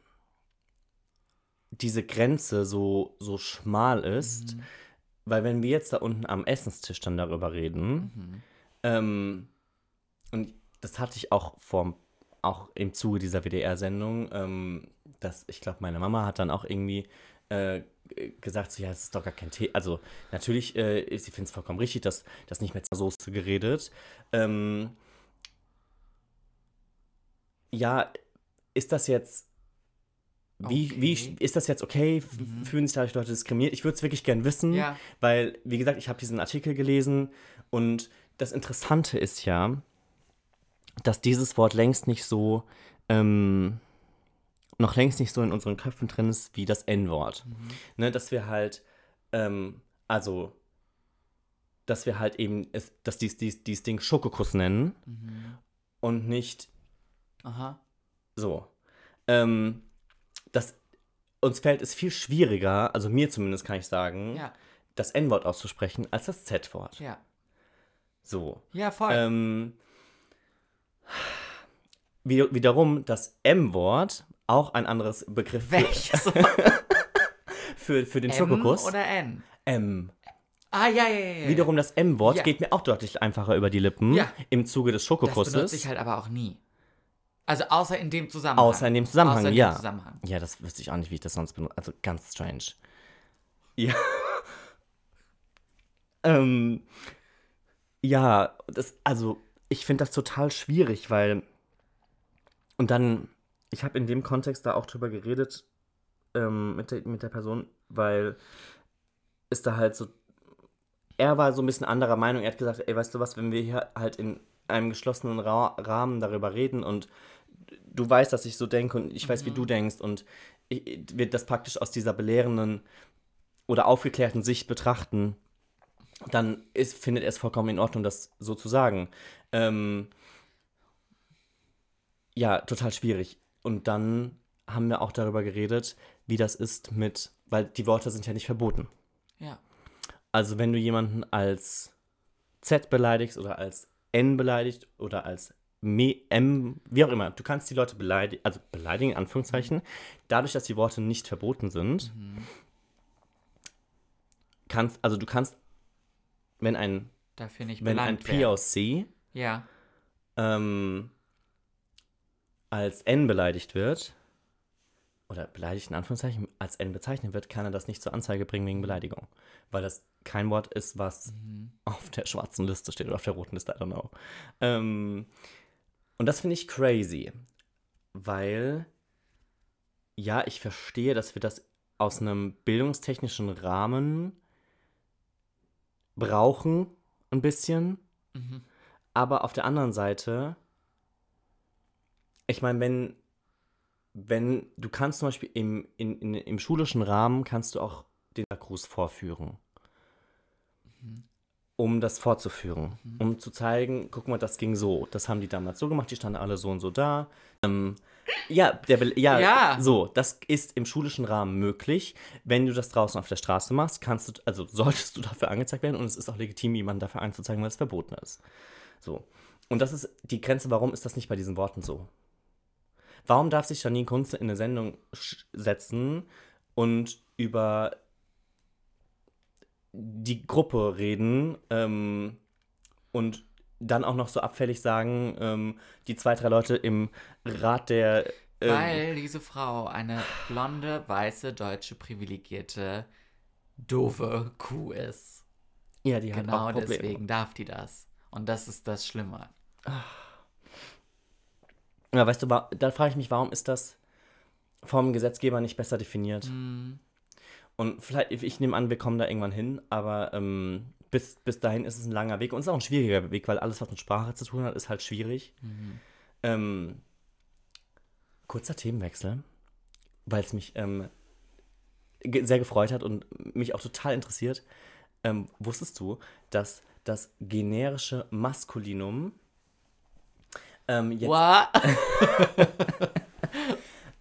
diese Grenze so, so schmal ist, Mhm. weil wenn wir jetzt da unten am Essenstisch dann darüber reden, Mhm. ähm, und das hatte ich auch vor, auch im Zuge dieser WDR-Sendung, ähm, dass ich glaube, meine Mama hat dann auch irgendwie äh, gesagt, so, ja, es ist doch gar kein Thema. Also natürlich, äh, sie findet es vollkommen richtig, dass das nicht mehr zur Soße geredet. Ähm, ja, ist das jetzt wie, wie Okay. ist das jetzt okay? Mhm. Fühlen sich dadurch Leute diskriminiert? Ich würde es wirklich gern wissen. Ja, Weil, wie gesagt, ich habe diesen Artikel gelesen und das Interessante ist ja, dass dieses Wort längst nicht so, ähm, noch längst nicht so in unseren Köpfen drin ist wie das N-Wort. Mhm. Ne, dass wir halt, ähm, also, dass wir halt eben, es, dass dies, dies, dies Ding Schokokuss nennen Mhm. und nicht Aha. so. Ähm, das, uns fällt es viel schwieriger, also mir zumindest kann ich sagen, Ja, das N-Wort auszusprechen als das Z-Wort. ja. So. Ja, voll. Ähm, wiederum das M-Wort, auch ein anderes Begriff für, Welches? für, für den M Schokokuss. oder N? M. Ah, ja, ja, ja. ja. Wiederum das M-Wort Ja. geht mir auch deutlich einfacher über die Lippen Ja. im Zuge des Das Schokokusses. benutze ich halt aber auch nie. Also außer in dem Zusammenhang. Außer in dem Zusammenhang, Außer in ja. Dem Zusammenhang. Ja, das wüsste ich auch nicht, wie ich das sonst benutze. Also ganz strange. Ja. ähm, ja, das, also ich finde das total schwierig, weil. Und dann, ich habe in dem Kontext da auch drüber geredet ähm, mit, der, mit der Person, weil es da halt so. Er war so ein bisschen anderer Meinung. Er hat gesagt, ey, weißt du was, wenn wir hier halt in einem geschlossenen Ra Rahmen darüber reden und du weißt, dass ich so denke und ich weiß, Mhm. wie du denkst und ich, wird das praktisch aus dieser belehrenden oder aufgeklärten Sicht betrachten, dann ist, findet er es vollkommen in Ordnung, das so zu sagen. Ähm, ja, total schwierig. Und dann haben wir auch darüber geredet, wie das ist mit, weil die Worte sind ja nicht verboten. Ja. Also wenn du jemanden als Z beleidigst oder als N beleidigt oder als M, wie auch immer, du kannst die Leute beleidigen, also beleidigen in Anführungszeichen, dadurch, dass die Worte nicht verboten sind, kannst, also du kannst, wenn ein, Dafür nicht wenn ein belangt werden. Ja. ähm, als N beleidigt wird, oder beleidigt in Anführungszeichen, als N bezeichnet wird, kann er das nicht zur Anzeige bringen wegen Beleidigung. Weil das kein Wort ist, was auf der schwarzen Liste steht oder auf der roten Liste, I don't know. Ähm, und das finde ich crazy, weil, ja, ich verstehe, dass wir das aus einem bildungstechnischen Rahmen brauchen, ein bisschen. Mhm. Aber auf der anderen Seite, ich meine, wenn, wenn du kannst zum Beispiel im, in, in, im schulischen Rahmen kannst du auch den Gruß vorführen. Um das fortzuführen. Um zu zeigen, guck mal, das ging so. Das haben die damals so gemacht, die standen alle so und so da. Ähm, ja, der, ja, Ja. so, das ist im schulischen Rahmen möglich. Wenn du das draußen auf der Straße machst, kannst du, also solltest du dafür angezeigt werden und es ist auch legitim, jemanden dafür anzuzeigen, weil es verboten ist. So. Und das ist die Grenze, warum ist das nicht bei diesen Worten so? Warum darf sich Janine Kunze in eine Sendung setzen und über die Gruppe reden ähm, und dann auch noch so abfällig sagen, ähm, die zwei, drei Leute im Rat der. ähm, Weil diese Frau eine blonde, weiße, deutsche, privilegierte, doofe Kuh ist. ja, die hat Genau auch Probleme. deswegen darf die das. Und das ist das Schlimme. Ja, weißt du, da frage ich mich, warum ist das vom Gesetzgeber nicht besser definiert? Hm, Und vielleicht, ich nehme an, wir kommen da irgendwann hin, aber ähm, bis, bis dahin ist es ein langer Weg und es ist auch ein schwieriger Weg, weil alles, was mit Sprache zu tun hat, ist halt schwierig. Ähm, kurzer Themenwechsel, weil es mich ähm, sehr gefreut hat und mich auch total interessiert. Ähm, wusstest du, dass das generische Maskulinum ähm, jetzt What?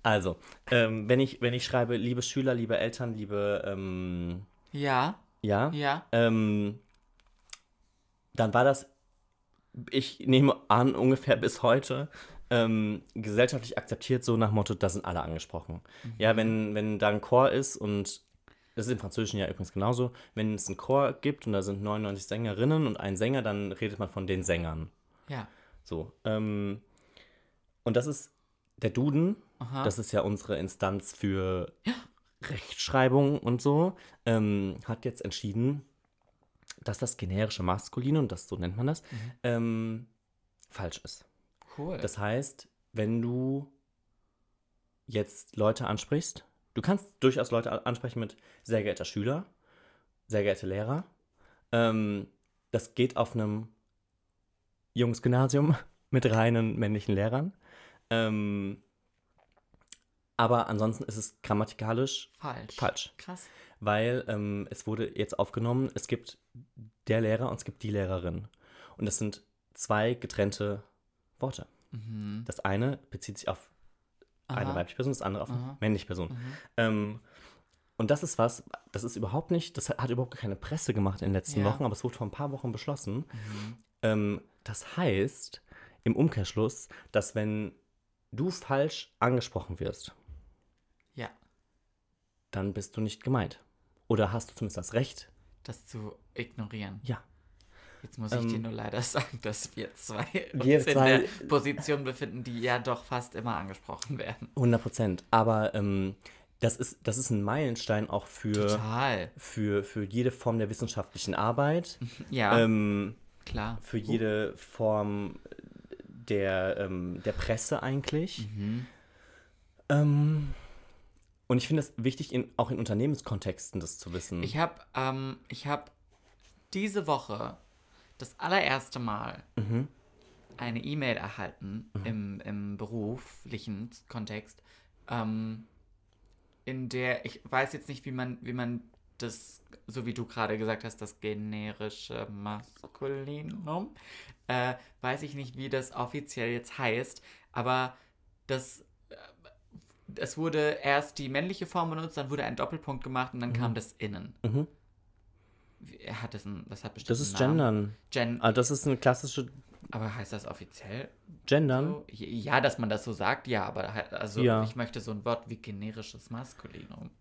Also, ähm, wenn, ich, wenn ich schreibe, liebe Schüler, liebe Eltern, liebe, ähm, Ja, ja, ja. ähm, dann war das, ich nehme an, ungefähr bis heute ähm, gesellschaftlich akzeptiert, so nach Motto, da sind alle angesprochen. Ja, wenn, wenn da ein Chor ist und das ist im Französischen ja übrigens genauso, wenn es einen Chor gibt und da sind 99 Sängerinnen und ein Sänger, dann redet man von den Sängern. Ja. So. Ähm, und das ist der Duden. Aha. Das ist ja unsere Instanz für Rechtschreibung und so. Ähm, hat jetzt entschieden, dass das generische Maskuline, und das so nennt man das, ähm, falsch ist. Cool. Das heißt, wenn du jetzt Leute ansprichst, du kannst durchaus Leute ansprechen mit sehr geehrter Schüler, sehr geehrte Lehrer. Ähm, das geht auf einem Jungsgymnasium mit reinen männlichen Lehrern. Ähm, aber ansonsten ist es grammatikalisch falsch. falsch, Krass. weil ähm, es wurde jetzt aufgenommen, es gibt der Lehrer und es gibt die Lehrerin. Und das sind zwei getrennte Worte. Mhm. Das eine bezieht sich auf eine Aha. weibliche Person, das andere auf eine männliche Person. Mhm. Ähm, und das ist was, das ist überhaupt nicht, das hat, hat überhaupt keine Presse gemacht in den letzten Ja. Wochen, aber es wurde vor ein paar Wochen beschlossen. Mhm. Ähm, das heißt im Umkehrschluss, dass wenn du falsch angesprochen wirst, Ja, dann bist du nicht gemeint. Oder hast du zumindest das Recht? das zu ignorieren. Ja. Jetzt muss ich Ähm, dir nur leider sagen, dass wir zwei Wir uns in zwei- der Position befinden, die ja doch fast immer angesprochen werden. 100 Prozent. Aber ähm, das, ist, das ist ein Meilenstein auch für, Total. für, für jede Form der wissenschaftlichen Arbeit. Ja, Ähm, klar. für jede Form der, ähm, der Presse eigentlich. Mhm. Ähm, und ich finde es wichtig, in, auch in Unternehmenskontexten das zu wissen. Ich habe ähm, ich hab diese Woche das allererste Mal Mhm. eine E-Mail erhalten im, im beruflichen Kontext, ähm, in der ich weiß jetzt nicht, wie man, wie man das, so wie du gerade gesagt hast, das generische Maskulinum, äh, weiß ich nicht, wie das offiziell jetzt heißt, aber das, äh, es wurde erst die männliche Form benutzt, dann wurde ein Doppelpunkt gemacht und dann kam das Innen. Mhm. Wie- Hat das ein, das hat bestimmt Das ist einen Namen. Gendern. Gen Ah, das ist eine klassische aber heißt das offiziell Gendern. so? Ja, dass man das so sagt, ja, aber halt, also Ja. ich möchte so ein Wort wie generisches Maskulinum.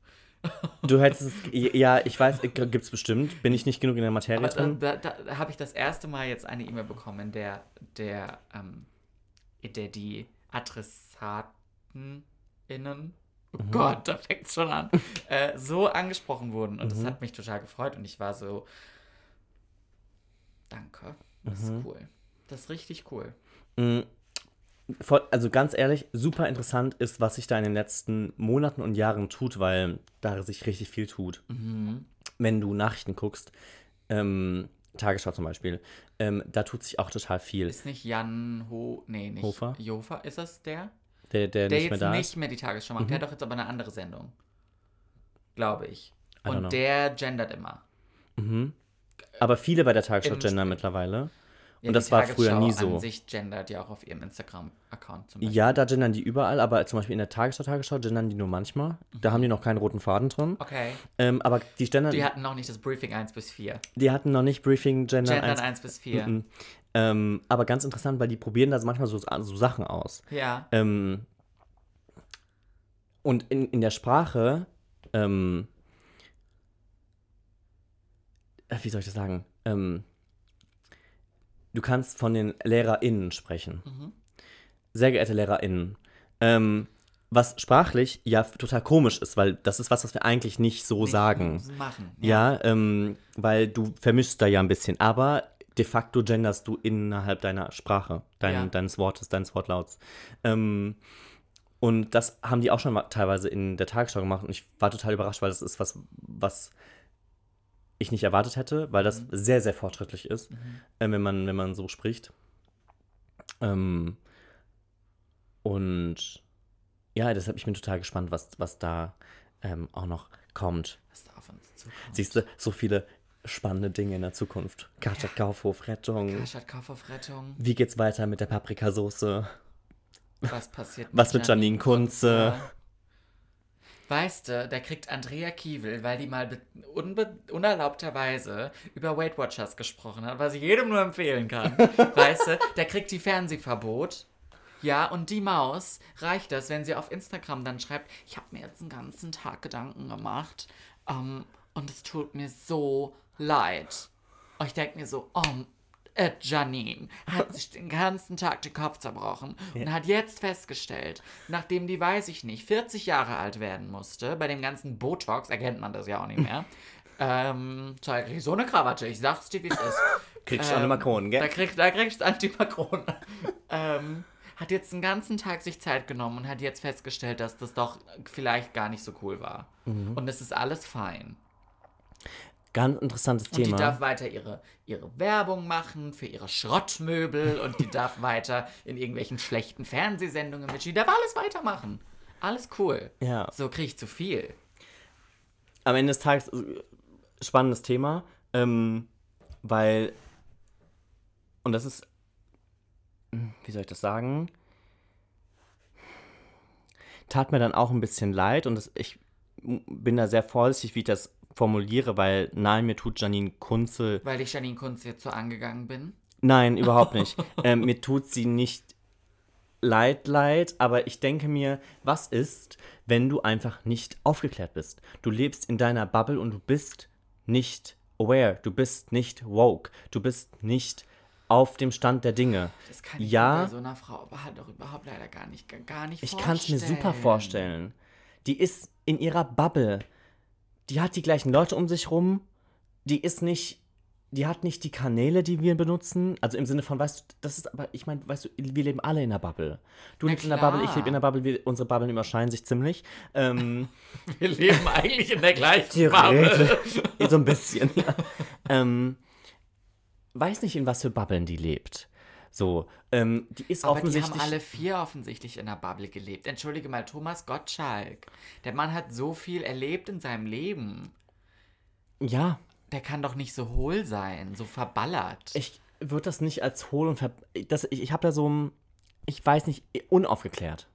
Du hättest es, ja, ich weiß, gibt's bestimmt. Bin ich nicht genug in der Materie Aber da, drin? da, da habe ich das erste Mal jetzt eine E-Mail bekommen, in der, der, ähm, in der die AdressatenInnen, oh Mhm. Gott, da fängt schon an, äh, so angesprochen wurden. Und das hat mich total gefreut und ich war so, danke, das Mhm. ist cool. Das ist richtig cool. Mm, Also ganz ehrlich, super interessant ist, was sich da in den letzten Monaten und Jahren tut, weil da sich richtig viel tut. Mhm. Wenn du Nachrichten guckst, ähm, Tagesschau zum Beispiel, ähm, da tut sich auch total viel. Ist nicht Jan Ho, nee, nicht Hofer? Jofer, ist das der? Der, der, Der nicht mehr jetzt da nicht. Mhm. mehr die Tagesschau macht. Der hat doch jetzt aber eine andere Sendung. Glaube ich. Und der gendert immer. Aber viele bei der Tagesschau Im gendern mittlerweile. Ja, Und die das war früher nie so. An sich gendert ja auch auf ihrem Instagram-Account zum Beispiel. Ja, da gendern die überall, aber zum Beispiel in der Tagesschau, Tagesschau gendern die nur manchmal. Da haben die noch keinen roten Faden drin. Okay. Ähm, aber die gendern, Die die, hatten noch nicht das Briefing 1 bis 4. hatten noch nicht Briefing gendern. Gendern eins- 1 bis 4. Mhm. Ähm, aber ganz interessant, weil die probieren da manchmal so, so Sachen aus. Ja. Ähm, und in, in der Sprache, ähm, äh, wie soll ich das sagen? Ähm, du kannst von den LehrerInnen sprechen. Mhm. Sehr geehrte LehrerInnen. Ähm, was sprachlich ja total komisch ist, weil das ist was, was wir eigentlich nicht so sagen. Machen. Ja, ähm, weil du vermischst da ja ein bisschen, aber de facto genderst du innerhalb deiner Sprache, dein, Ja. deines Wortes, deines Wortlauts. Ähm, und das haben die auch schon teilweise in der Tagesschau gemacht und ich war total überrascht, weil das ist was, was ich nicht erwartet hätte, weil das sehr, sehr fortschrittlich ist, äh, wenn, man, wenn man so spricht. Ähm, und ja, deshalb ich bin total gespannt, was, was da ähm, auch noch kommt. Was da auf uns zukommt. Siehst du, so viele spannende Dinge in der Zukunft. Karstadt Kaufhof, Rettung. Karstadt Kaufhof-Rettung. Wie geht's weiter mit der Paprikasauce? Was passiert Was mit Janine Kunze? Weißt du, da kriegt Andrea Kiewel, weil die mal unerlaubterweise über Weight Watchers gesprochen hat, was ich jedem nur empfehlen kann. weißt du, da kriegt die Fernsehverbot. Ja, und die Maus reicht das, wenn sie auf Instagram dann schreibt, ich habe mir jetzt den ganzen Tag Gedanken gemacht ähm, und es tut mir so leid. Und ich denke mir so, oh, äh, Janine hat sich den ganzen Tag den Kopf zerbrochen und hat jetzt festgestellt, nachdem die, weiß ich nicht, 40 Jahre alt werden musste, bei dem ganzen Botox, erkennt man das ja auch nicht mehr, ähm, so, krieg ich so eine Krawatte, ich sag's dir, wie es ist. Kriegst du auch eine Makronen, Da, gell? krieg, da kriegst du Antimakron. ähm, hat jetzt den ganzen Tag sich Zeit genommen und hat jetzt festgestellt, dass das doch vielleicht gar nicht so cool war. Mhm. Und es ist alles fein. Ganz interessantes Und die Thema. darf weiter ihre, ihre Werbung machen für ihre Schrottmöbel und die darf weiter in irgendwelchen schlechten Fernsehsendungen mitspielen. Die darf alles weitermachen. Alles cool. Ja. So kriege ich zu viel. Am Ende des Tages äh, spannendes Thema, ähm, weil und das ist, hm, wie soll ich das sagen? Tat mir dann auch ein bisschen leid und das, ich bin da sehr vorsichtig, wie ich das formuliere, weil nein, mir tut Janine Kunze Weil ich Janine Kunz jetzt so angegangen bin. Nein, überhaupt nicht. ähm, mir tut sie nicht leid, leid, aber ich denke mir, was ist, wenn du einfach nicht aufgeklärt bist? Du lebst in deiner Bubble und du bist nicht aware, du bist nicht woke, du bist nicht auf dem Stand der Dinge. Das kann ich Ja. bei so einer Frau aber halt doch überhaupt leider gar nicht, gar nicht Ich vorstellen. kann es mir super vorstellen. Die ist in ihrer Bubble. Die hat die gleichen Leute um sich rum. Die ist nicht. Die hat nicht die Kanäle, die wir benutzen. Also im Sinne von, weißt du, das ist aber, ich meine, weißt du, wir leben alle in der Bubble. Du lebst in der. Bubble, ich lebe in der Bubble, wir, unsere Bubblen überschneiden sich ziemlich. Ähm, Wir leben eigentlich in der gleichen. Bubble. so ein bisschen. ja. ähm, weiß nicht, in was für Bubbeln die lebt. So, ähm, die ist Aber die offensichtlich. haben alle vier offensichtlich in der Bubble gelebt. Entschuldige mal, Thomas Gottschalk. Der Mann hat so viel erlebt in seinem Leben. ja, Der kann doch nicht so hohl sein, so verballert. ich würde das nicht als hohl und ver das, ich, ich habe da so ein, ich weiß nicht, unaufgeklärt.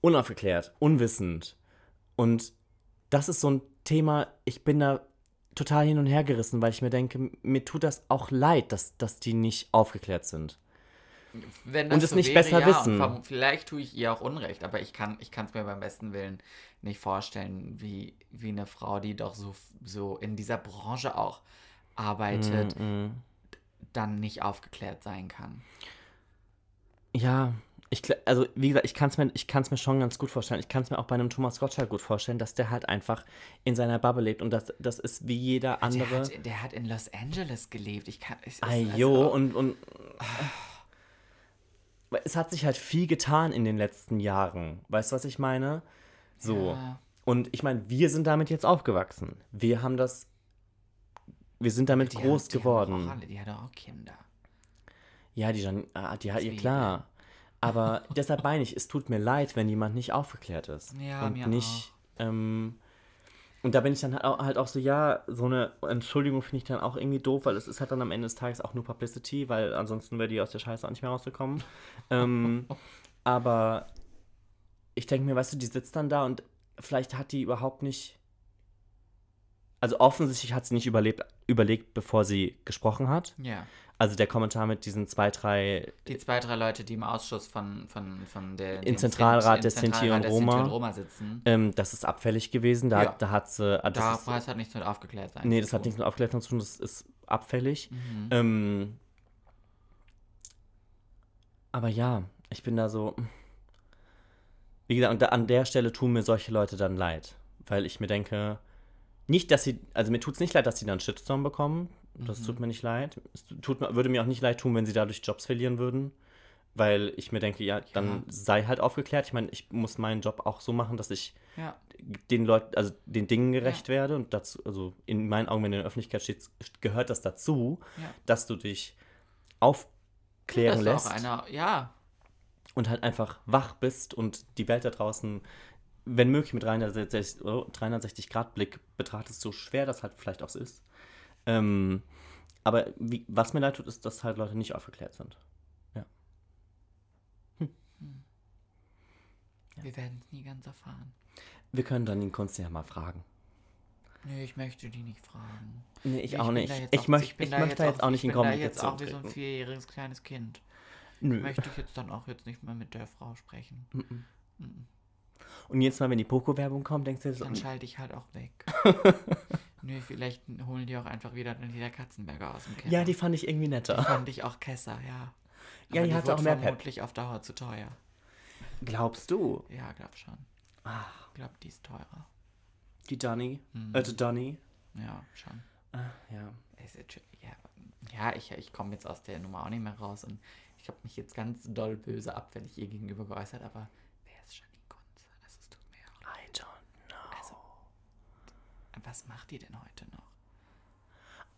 Unaufgeklärt, unwissend. Und das ist so ein Thema, ich bin da total hin und her gerissen, weil ich mir denke, mir tut das auch leid, dass, dass die nicht aufgeklärt sind. Wenn und es nicht besser wissen. und verm- vielleicht tue ich ihr auch Unrecht, aber ich kann ich es mir beim besten Willen nicht vorstellen, wie, wie eine Frau, die doch so, so in dieser Branche auch arbeitet, Mhm. dann nicht aufgeklärt sein kann. Ja, ich, also wie gesagt, ich kann es mir, ich mir schon ganz gut vorstellen. Ich kann es mir auch bei einem Thomas Gottschalk gut vorstellen, dass der halt einfach in seiner Bubble lebt und das, das ist wie jeder Der andere. hat, der hat in Los Angeles gelebt. Ich kann. Ich, Ajo, also- und, und Weil es hat sich halt viel getan in den letzten Jahren. Weißt du, was ich meine? So. Ja. Und ich meine, wir sind damit jetzt aufgewachsen. Wir haben das. Wir sind damit Die groß haben, die geworden. Haben auch alle, die hat auch Kinder. Ja, die, Jan, ah, die hat ihr klar. Aber deshalb meine ich, es tut mir leid, wenn jemand nicht aufgeklärt ist. Ja, und mir nicht. Ähm, und da bin ich dann halt auch, halt auch so, ja, so eine Entschuldigung finde ich dann auch irgendwie doof, weil es ist halt dann am Ende des Tages auch nur Publicity, weil ansonsten wäre die aus der Scheiße auch nicht mehr rausgekommen. ähm, aber ich denke mir, weißt du, die sitzt dann da und vielleicht hat die überhaupt nicht. Also offensichtlich hat sie nicht überlebt, überlegt, bevor sie gesprochen hat. Ja. Also der Kommentar mit diesen zwei, drei Die zwei, drei Leute, die im Ausschuss von, von, von der. Im Zentralrat der Sinti und Roma. Sitzen. Ähm, das ist abfällig gewesen. Da, Ja. da hat sie. ah, Da Das ist, hat nichts mit aufgeklärt sein. nee, das hat nichts mit Aufklärung zu tun, das ist abfällig. Mhm. Ähm, aber ja, ich bin da so. Wie gesagt, und da, an der Stelle tun mir solche Leute dann leid. Weil ich mir denke, nicht, dass sie. Also mir tut es nicht leid, dass sie dann einen Shitstorm bekommen. Das Mhm. tut mir nicht leid. Es tut, mir- würde mir auch nicht leid tun, wenn sie dadurch Jobs verlieren würden. Weil ich mir denke, ja, dann Ja. sei halt aufgeklärt. Ich meine, ich muss meinen Job auch so machen, dass ich Ja. den Leuten, also den Dingen gerecht werde und dazu, also in meinen Augen, wenn du in der Öffentlichkeit stehst, gehört das dazu, Ja. dass du dich aufklären lässt auch einer. Ja. und halt einfach wach bist und die Welt da draußen, wenn möglich mit 360, oh, 360 Grad Blick betrachtest, so schwer das halt vielleicht auch ist. Ähm, aber wie, was mir leid tut, ist, dass halt Leute nicht aufgeklärt sind. Wir werden es nie ganz erfahren. Wir können dann den Kunst ja mal fragen. Nee, ich möchte die nicht fragen. Nee, ich, Nee, auch nicht. da Ich, auch- möcht, bin ich da möchte jetzt auch nicht in Ich bin da jetzt Kommunikation auch wie so ein treten. vierjähriges kleines Kind. Nö. Möchte ich jetzt dann auch jetzt nicht mehr mit der Frau sprechen. Und jetzt mal, wenn die Poco-Werbung kommt, denkst du so, Dann schalte ich halt auch weg. Nö, vielleicht holen die auch einfach wieder den Dieter Katzenberger aus dem Keller. ja, die fand ich irgendwie Die netter. fand ich auch Kesser, ja. Ja, Aber die hatte auch mehr Pep. vermutlich auf Dauer zu teuer. Glaubst du? Ja, glaub schon. Ach, Glaub, die ist teurer. die Donny? Mhm. Äh, die Donny? Ja, schon. Ah, ja. Ja, ja ich, ich komme jetzt aus der Nummer auch nicht mehr raus und ich habe mich jetzt ganz doll böse abfällig ihr gegenüber geäußert, aber wer ist Janine Kunze? Also es tut mir auch. I don't know. Also, was macht die denn heute noch?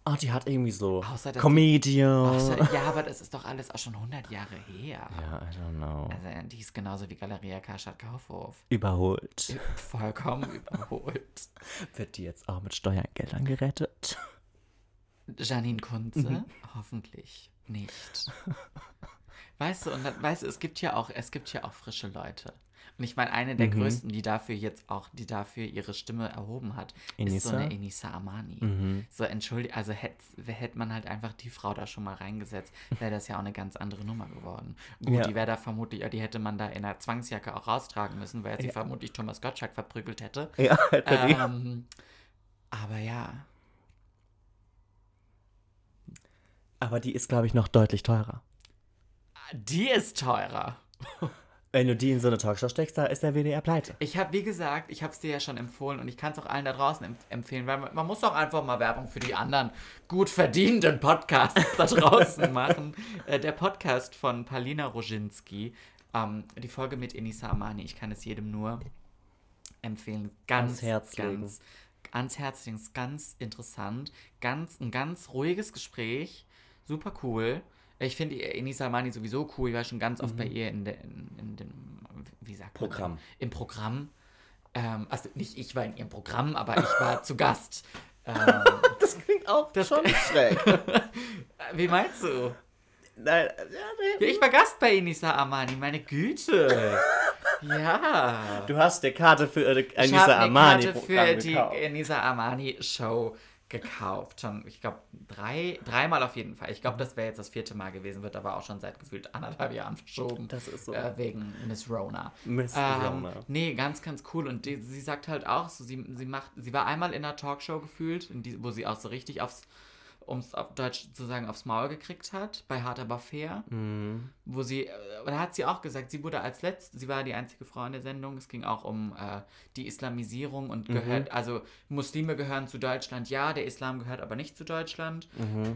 Oh, die hat irgendwie so Außer, Comedian. Außer, ja, aber das ist doch alles auch schon 100 Jahre her. ja, I don't know. Also, die ist genauso wie Galeria Karstadt Kaufhof. Überholt. Vollkommen überholt. Wird die jetzt auch mit Steuergeldern gerettet? Janine Kunze? Hoffentlich nicht. Weißt du, und dann, weißt du, es gibt ja auch, es gibt ja auch frische Leute. Und ich meine, eine der größten, die dafür jetzt auch, die dafür ihre Stimme erhoben hat, ist so eine Enisa Amani. So, entschuldige, also hätte hätt man halt einfach die Frau da schon mal reingesetzt, wäre das ja auch eine ganz andere Nummer geworden. Gut, Ja. die wäre da vermutlich, die hätte man da in einer Zwangsjacke auch raustragen müssen, weil sie vermutlich Thomas Gottschalk verprügelt hätte. Ja, hätte. Ähm, aber ja, Aber die ist, glaube ich, noch deutlich teurer. die ist teurer. Wenn du die in so eine Talkshow steckst, da ist der WDR pleite. Ich habe, wie gesagt, ich habe es dir ja schon empfohlen und ich kann es auch allen da draußen empf empfehlen, weil man, man muss doch einfach mal Werbung für die anderen gut verdienenden Podcasts da draußen machen. Äh, der Podcast von Palina Roginski, ähm, die Folge mit Enisa Amani, ich kann es jedem nur empfehlen. Ganz, legen. ganz, ans Herz legen. Ist ganz interessant. Ganz, ein ganz ruhiges Gespräch. Super cool. Ich finde Enisa Amani sowieso cool. Ich war schon ganz oft Mhm. bei ihr in, der, in, in dem, wie sagt man Programm. denn? Im Programm. Ähm, also nicht ich war in ihrem Programm, aber ich war zu Gast. Ähm, Das klingt auch Das- schon schräg. wie meinst du? Nein, ja, nee. Ja, ich war Gast bei Enisa Amani, meine Güte. Ja. Du hast die Karte für äh, Ich Anissa habe eine Armani Karte für die. Enisa Armani Show gekauft. Schon, ich glaube, drei, dreimal auf jeden Fall. Ich glaube, das wäre jetzt das vierte Mal gewesen, wird aber auch schon seit gefühlt anderthalb Jahren verschoben. Das ist so. Äh, wegen Miss Rona. Miss Ähm, Rona. nee, ganz, ganz cool. Und die, sie sagt halt auch, so, sie, sie macht, sie war einmal in einer Talkshow gefühlt, die, wo sie auch so richtig aufs, um es auf Deutsch zu sagen, aufs Maul gekriegt hat, bei Hart aber fair. Mhm. Wo sie, äh, da hat sie auch gesagt, sie wurde als letzte, sie war die einzige Frau in der Sendung. Es ging auch um äh, die Islamisierung und gehört, also Muslime gehören zu Deutschland, ja, der Islam gehört aber nicht zu Deutschland.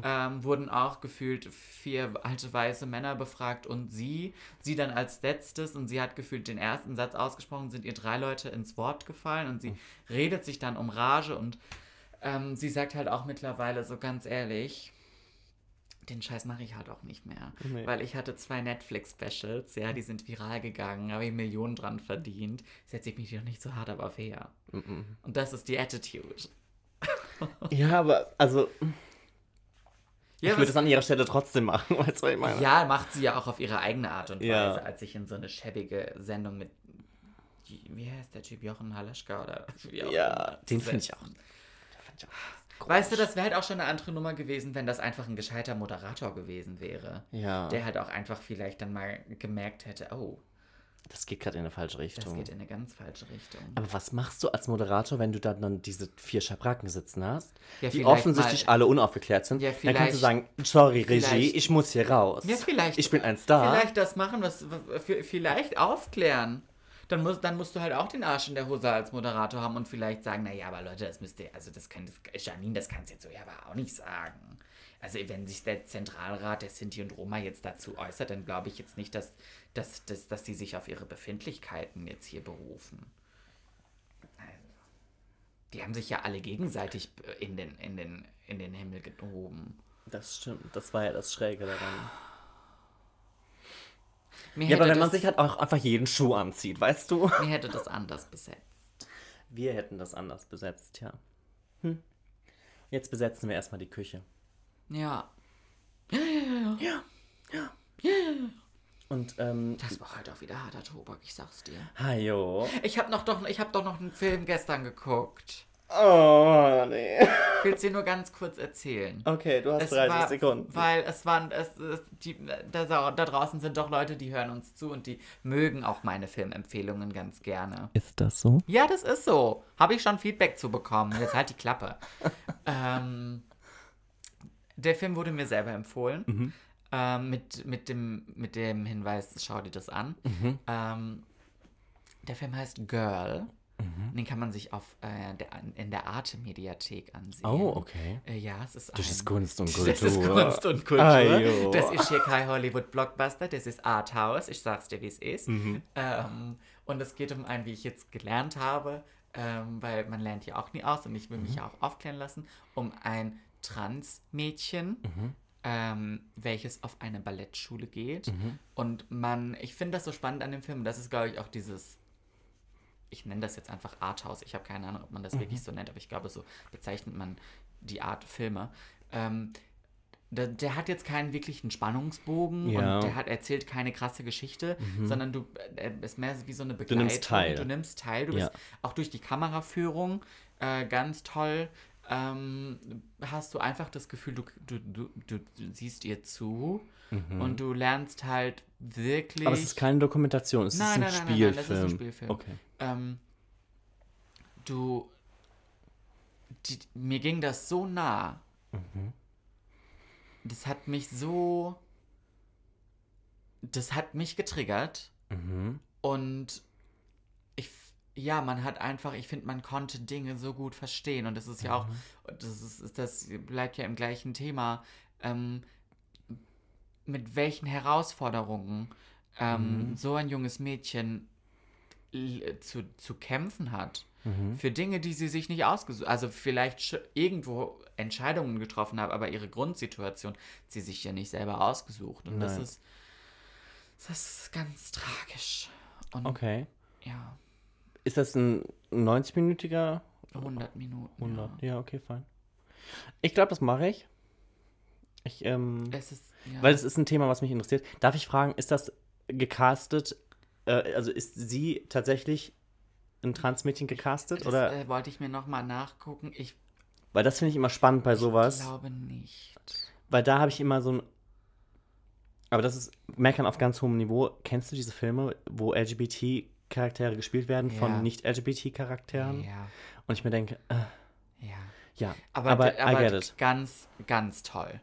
Ähm, wurden auch gefühlt vier alte weiße Männer befragt und sie, sie dann als letztes und sie hat gefühlt den ersten Satz ausgesprochen, sind ihr drei Leute ins Wort gefallen und sie redet sich dann um Rage und ähm, sie sagt halt auch mittlerweile so ganz ehrlich, den Scheiß mache ich halt auch nicht mehr. Nee. Weil ich hatte zwei Netflix-Specials, ja, die sind viral gegangen, habe ich Millionen dran verdient. Setze ich mich doch nicht so hart aber fair. Mhm. Und das ist die Attitude. Ja, aber also Ja, ich würde es an ihrer Stelle trotzdem machen, weißt du, was ich meine? ja, macht sie ja auch auf ihre eigene Art und Weise, Ja. als ich in so eine schäbige Sendung mit, wie heißt der Typ, Jochen Halaschka oder wie auch Ja, den finde ich auch. Auch Weißt du, das wäre halt auch schon eine andere Nummer gewesen, wenn das einfach ein gescheiter Moderator gewesen wäre. Ja, Der halt auch einfach vielleicht dann mal gemerkt hätte, oh, das geht gerade in eine falsche das Richtung. geht in eine ganz falsche Richtung. Aber was machst du als Moderator, wenn du dann, dann diese vier Schabracken sitzen hast, Ja, die offensichtlich mal- alle unaufgeklärt sind? Ja, dann kannst du sagen, sorry Regie, ich muss hier raus. Ja, vielleicht. Ich bin ein Star. Vielleicht das machen, was vielleicht aufklären. Dann, muss, dann musst du halt auch den Arsch in der Hose als Moderator haben und vielleicht sagen, naja, aber Leute, das müsst ihr, also das kann, Janine, das kannst du jetzt so ja aber auch nicht sagen. Also wenn sich der Zentralrat der Sinti und Roma jetzt dazu äußert, dann glaube ich jetzt nicht, dass, dass, dass, dass die sich auf ihre Befindlichkeiten jetzt hier berufen. Also, Die haben sich ja alle gegenseitig in den, in den, in den Himmel gehoben. Das stimmt, das war ja das Schräge daran. Mir Ja, aber wenn man sich halt auch einfach jeden Schuh anzieht, weißt du? Mir hätte das anders besetzt. Wir hätten das anders besetzt, ja. Hm. Jetzt besetzen wir erstmal die Küche. Ja. Und, ähm, Das war halt auch wieder harter Tobak, ich sag's dir. hajo. Ich hab noch doch, ich hab doch noch einen Film gestern geguckt. Oh, nee. Ich will's dir nur ganz kurz erzählen. Okay, du hast Es 30 war, Sekunden. Weil es waren, es, es, die, da, da draußen sind doch Leute, die hören uns zu und die mögen auch meine Filmempfehlungen ganz gerne. Ist das so? Ja, das ist so. Habe ich schon Feedback zu bekommen. Jetzt halt die Klappe. ähm, der Film wurde mir selber empfohlen. Mhm. Ähm, mit, mit, dem, mit dem Hinweis, schau dir das an. Mhm. Ähm, der Film heißt Girl. Mhm. Den kann man sich auf, äh, der, in der Arte-Mediathek ansehen. Oh, okay. Äh, ja, es ist Das ein, ist Kunst und Kultur. das ist Kunst und Kultur. Ajo. Das ist hier kein Hollywood-Blockbuster, das ist Arthouse. Ich sag's dir, wie es ist. Mhm. Ähm, und es geht um einen, wie ich jetzt gelernt habe, ähm, weil man lernt ja auch nie aus und ich will Mhm. mich ja auch aufklären lassen, um ein Trans-Mädchen, Mhm. ähm, welches auf eine Ballettschule geht. Mhm. Und man, ich finde das so spannend an dem Film, das ist, glaube ich, auch dieses ich nenne das jetzt einfach Arthouse. Ich habe keine Ahnung, ob man das Mhm. wirklich so nennt, aber ich glaube, so bezeichnet man die Art Filme. Ähm, der, der hat jetzt keinen wirklichen Spannungsbogen Ja. Mhm. und der hat erzählt keine krasse Geschichte, sondern du äh, ist mehr wie so eine Begleitung. nimmst teil. Du nimmst teil. Du Ja. bist auch durch die Kameraführung äh, ganz toll. Ähm, hast du einfach das Gefühl, du, du, du, du siehst ihr zu und du lernst halt wirklich. Mhm. Aber es ist keine Dokumentation, es Nein, ist ein nein, nein, nein, Spielfilm. nein, das ist ein Spielfilm. Okay. ähm, du, die, mir ging das so nah. Das hat mich so, das hat mich getriggert Mhm. und ja, man hat einfach, ich finde, man konnte Dinge so gut verstehen und das ist ja auch, das ist, das bleibt ja im gleichen Thema, ähm, mit welchen Herausforderungen ähm, so ein junges Mädchen zu, zu kämpfen hat. für Dinge, die sie sich nicht ausgesucht, also vielleicht irgendwo Entscheidungen getroffen haben, aber ihre Grundsituation sie sich ja nicht selber ausgesucht. Und das Nein. ist, das ist ganz tragisch. Und Okay. ja, Ist das ein 90-minütiger 100 Minuten. 100? Ja. Ja, okay, fein. Ich glaube, das mache ich. Ich, ähm, Es ist, ja. weil es ist ein Thema, was mich interessiert. Darf ich fragen, ist das gecastet, äh, also ist sie tatsächlich ein Transmädchen gecastet? das oder? äh, wollte ich mir nochmal nachgucken. Ich weil das finde ich immer spannend bei sowas. glaube nicht. Weil da habe ich immer so ein. Aber das ist Meckern auf ganz hohem Niveau. Kennst du diese Filme, wo LGBT-Charaktere gespielt werden Ja. von Nicht-LGBT-Charakteren? Ja, Und ich mir denke, äh, ja. ja, Aber, aber, aber ganz, ganz toll.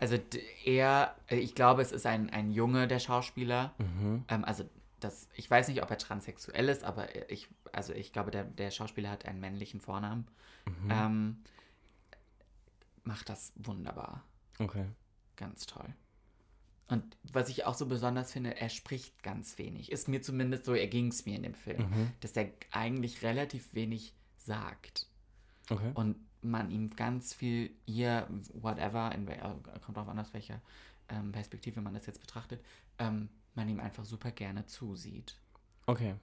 Also er, äh, ich glaube, es ist ein, ein Junge, der Schauspieler. Mhm. Ähm, also das, ich weiß nicht, ob er transsexuell ist, aber ich, also ich glaube, der, der Schauspieler hat einen männlichen Vornamen. Mhm. Ähm, macht das wunderbar. Okay. Ganz toll. Und was ich auch so besonders finde, er spricht ganz wenig. Ist mir zumindest so, er ging es mir in dem Film, Mhm. dass er eigentlich relativ wenig sagt. Okay. Und man ihm ganz viel, ihr, whatever, in, äh, kommt an, aus welcher ähm, Perspektive man das jetzt betrachtet, ähm, man ihm einfach super gerne zusieht. Okay.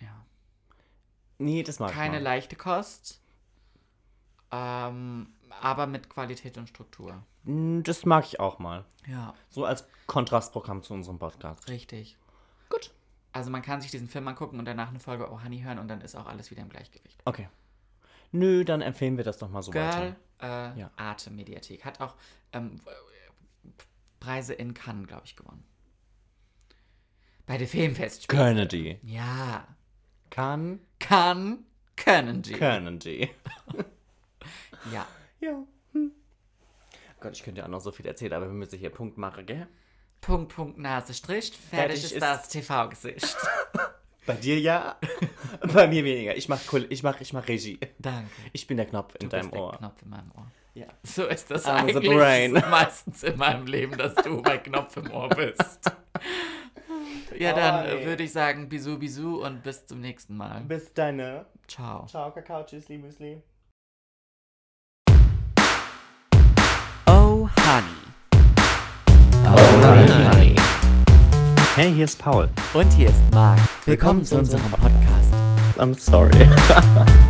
Ja. Nee, das mag Keine ich mal. leichte Kost, ähm, aber mit Qualität und Struktur. Das mag ich auch mal. Ja, So als Kontrastprogramm zu unserem Podcast. richtig. Gut. Also man kann sich diesen Film angucken und danach eine Folge Oh Honey hören und dann ist auch alles wieder im Gleichgewicht. Okay. Nö, dann empfehlen wir das doch mal so Girl, weiter. äh, Ja. Arte Mediathek. Hat auch ähm, Preise in Cannes, glaube ich, gewonnen. Bei der Filmfestspiele. Können die. Ja. Kann, Kann, können die. können die. Ja. Ja. Gott, ich könnte ja auch noch so viel erzählen, aber wir müssen hier Punkt machen, gell? Punkt, Punkt, Nase, Strich. Fertig, Fertig ist, ist- das TV-Gesicht. Bei dir ja, bei mir weniger. Ich mach, Kul- ich mach, ich mach Regie. Danke. Ich bin der Knopf in Du deinem bist Ohr. der Knopf in meinem Ohr. Ja. So ist das I'm the eigentlich brain. meistens in meinem Leben, dass du mein Knopf im Ohr bist. Ja, dann Oh, nee. würde ich sagen, bisou, bisou und bis zum nächsten Mal. Bis deine. Ciao. Ciao, Kakao, Tschüssli, Müsli. Oh, Honey. honey. Hey, hier ist Paul. Und hier ist Marc. Willkommen zu unserem Podcast. I'm sorry.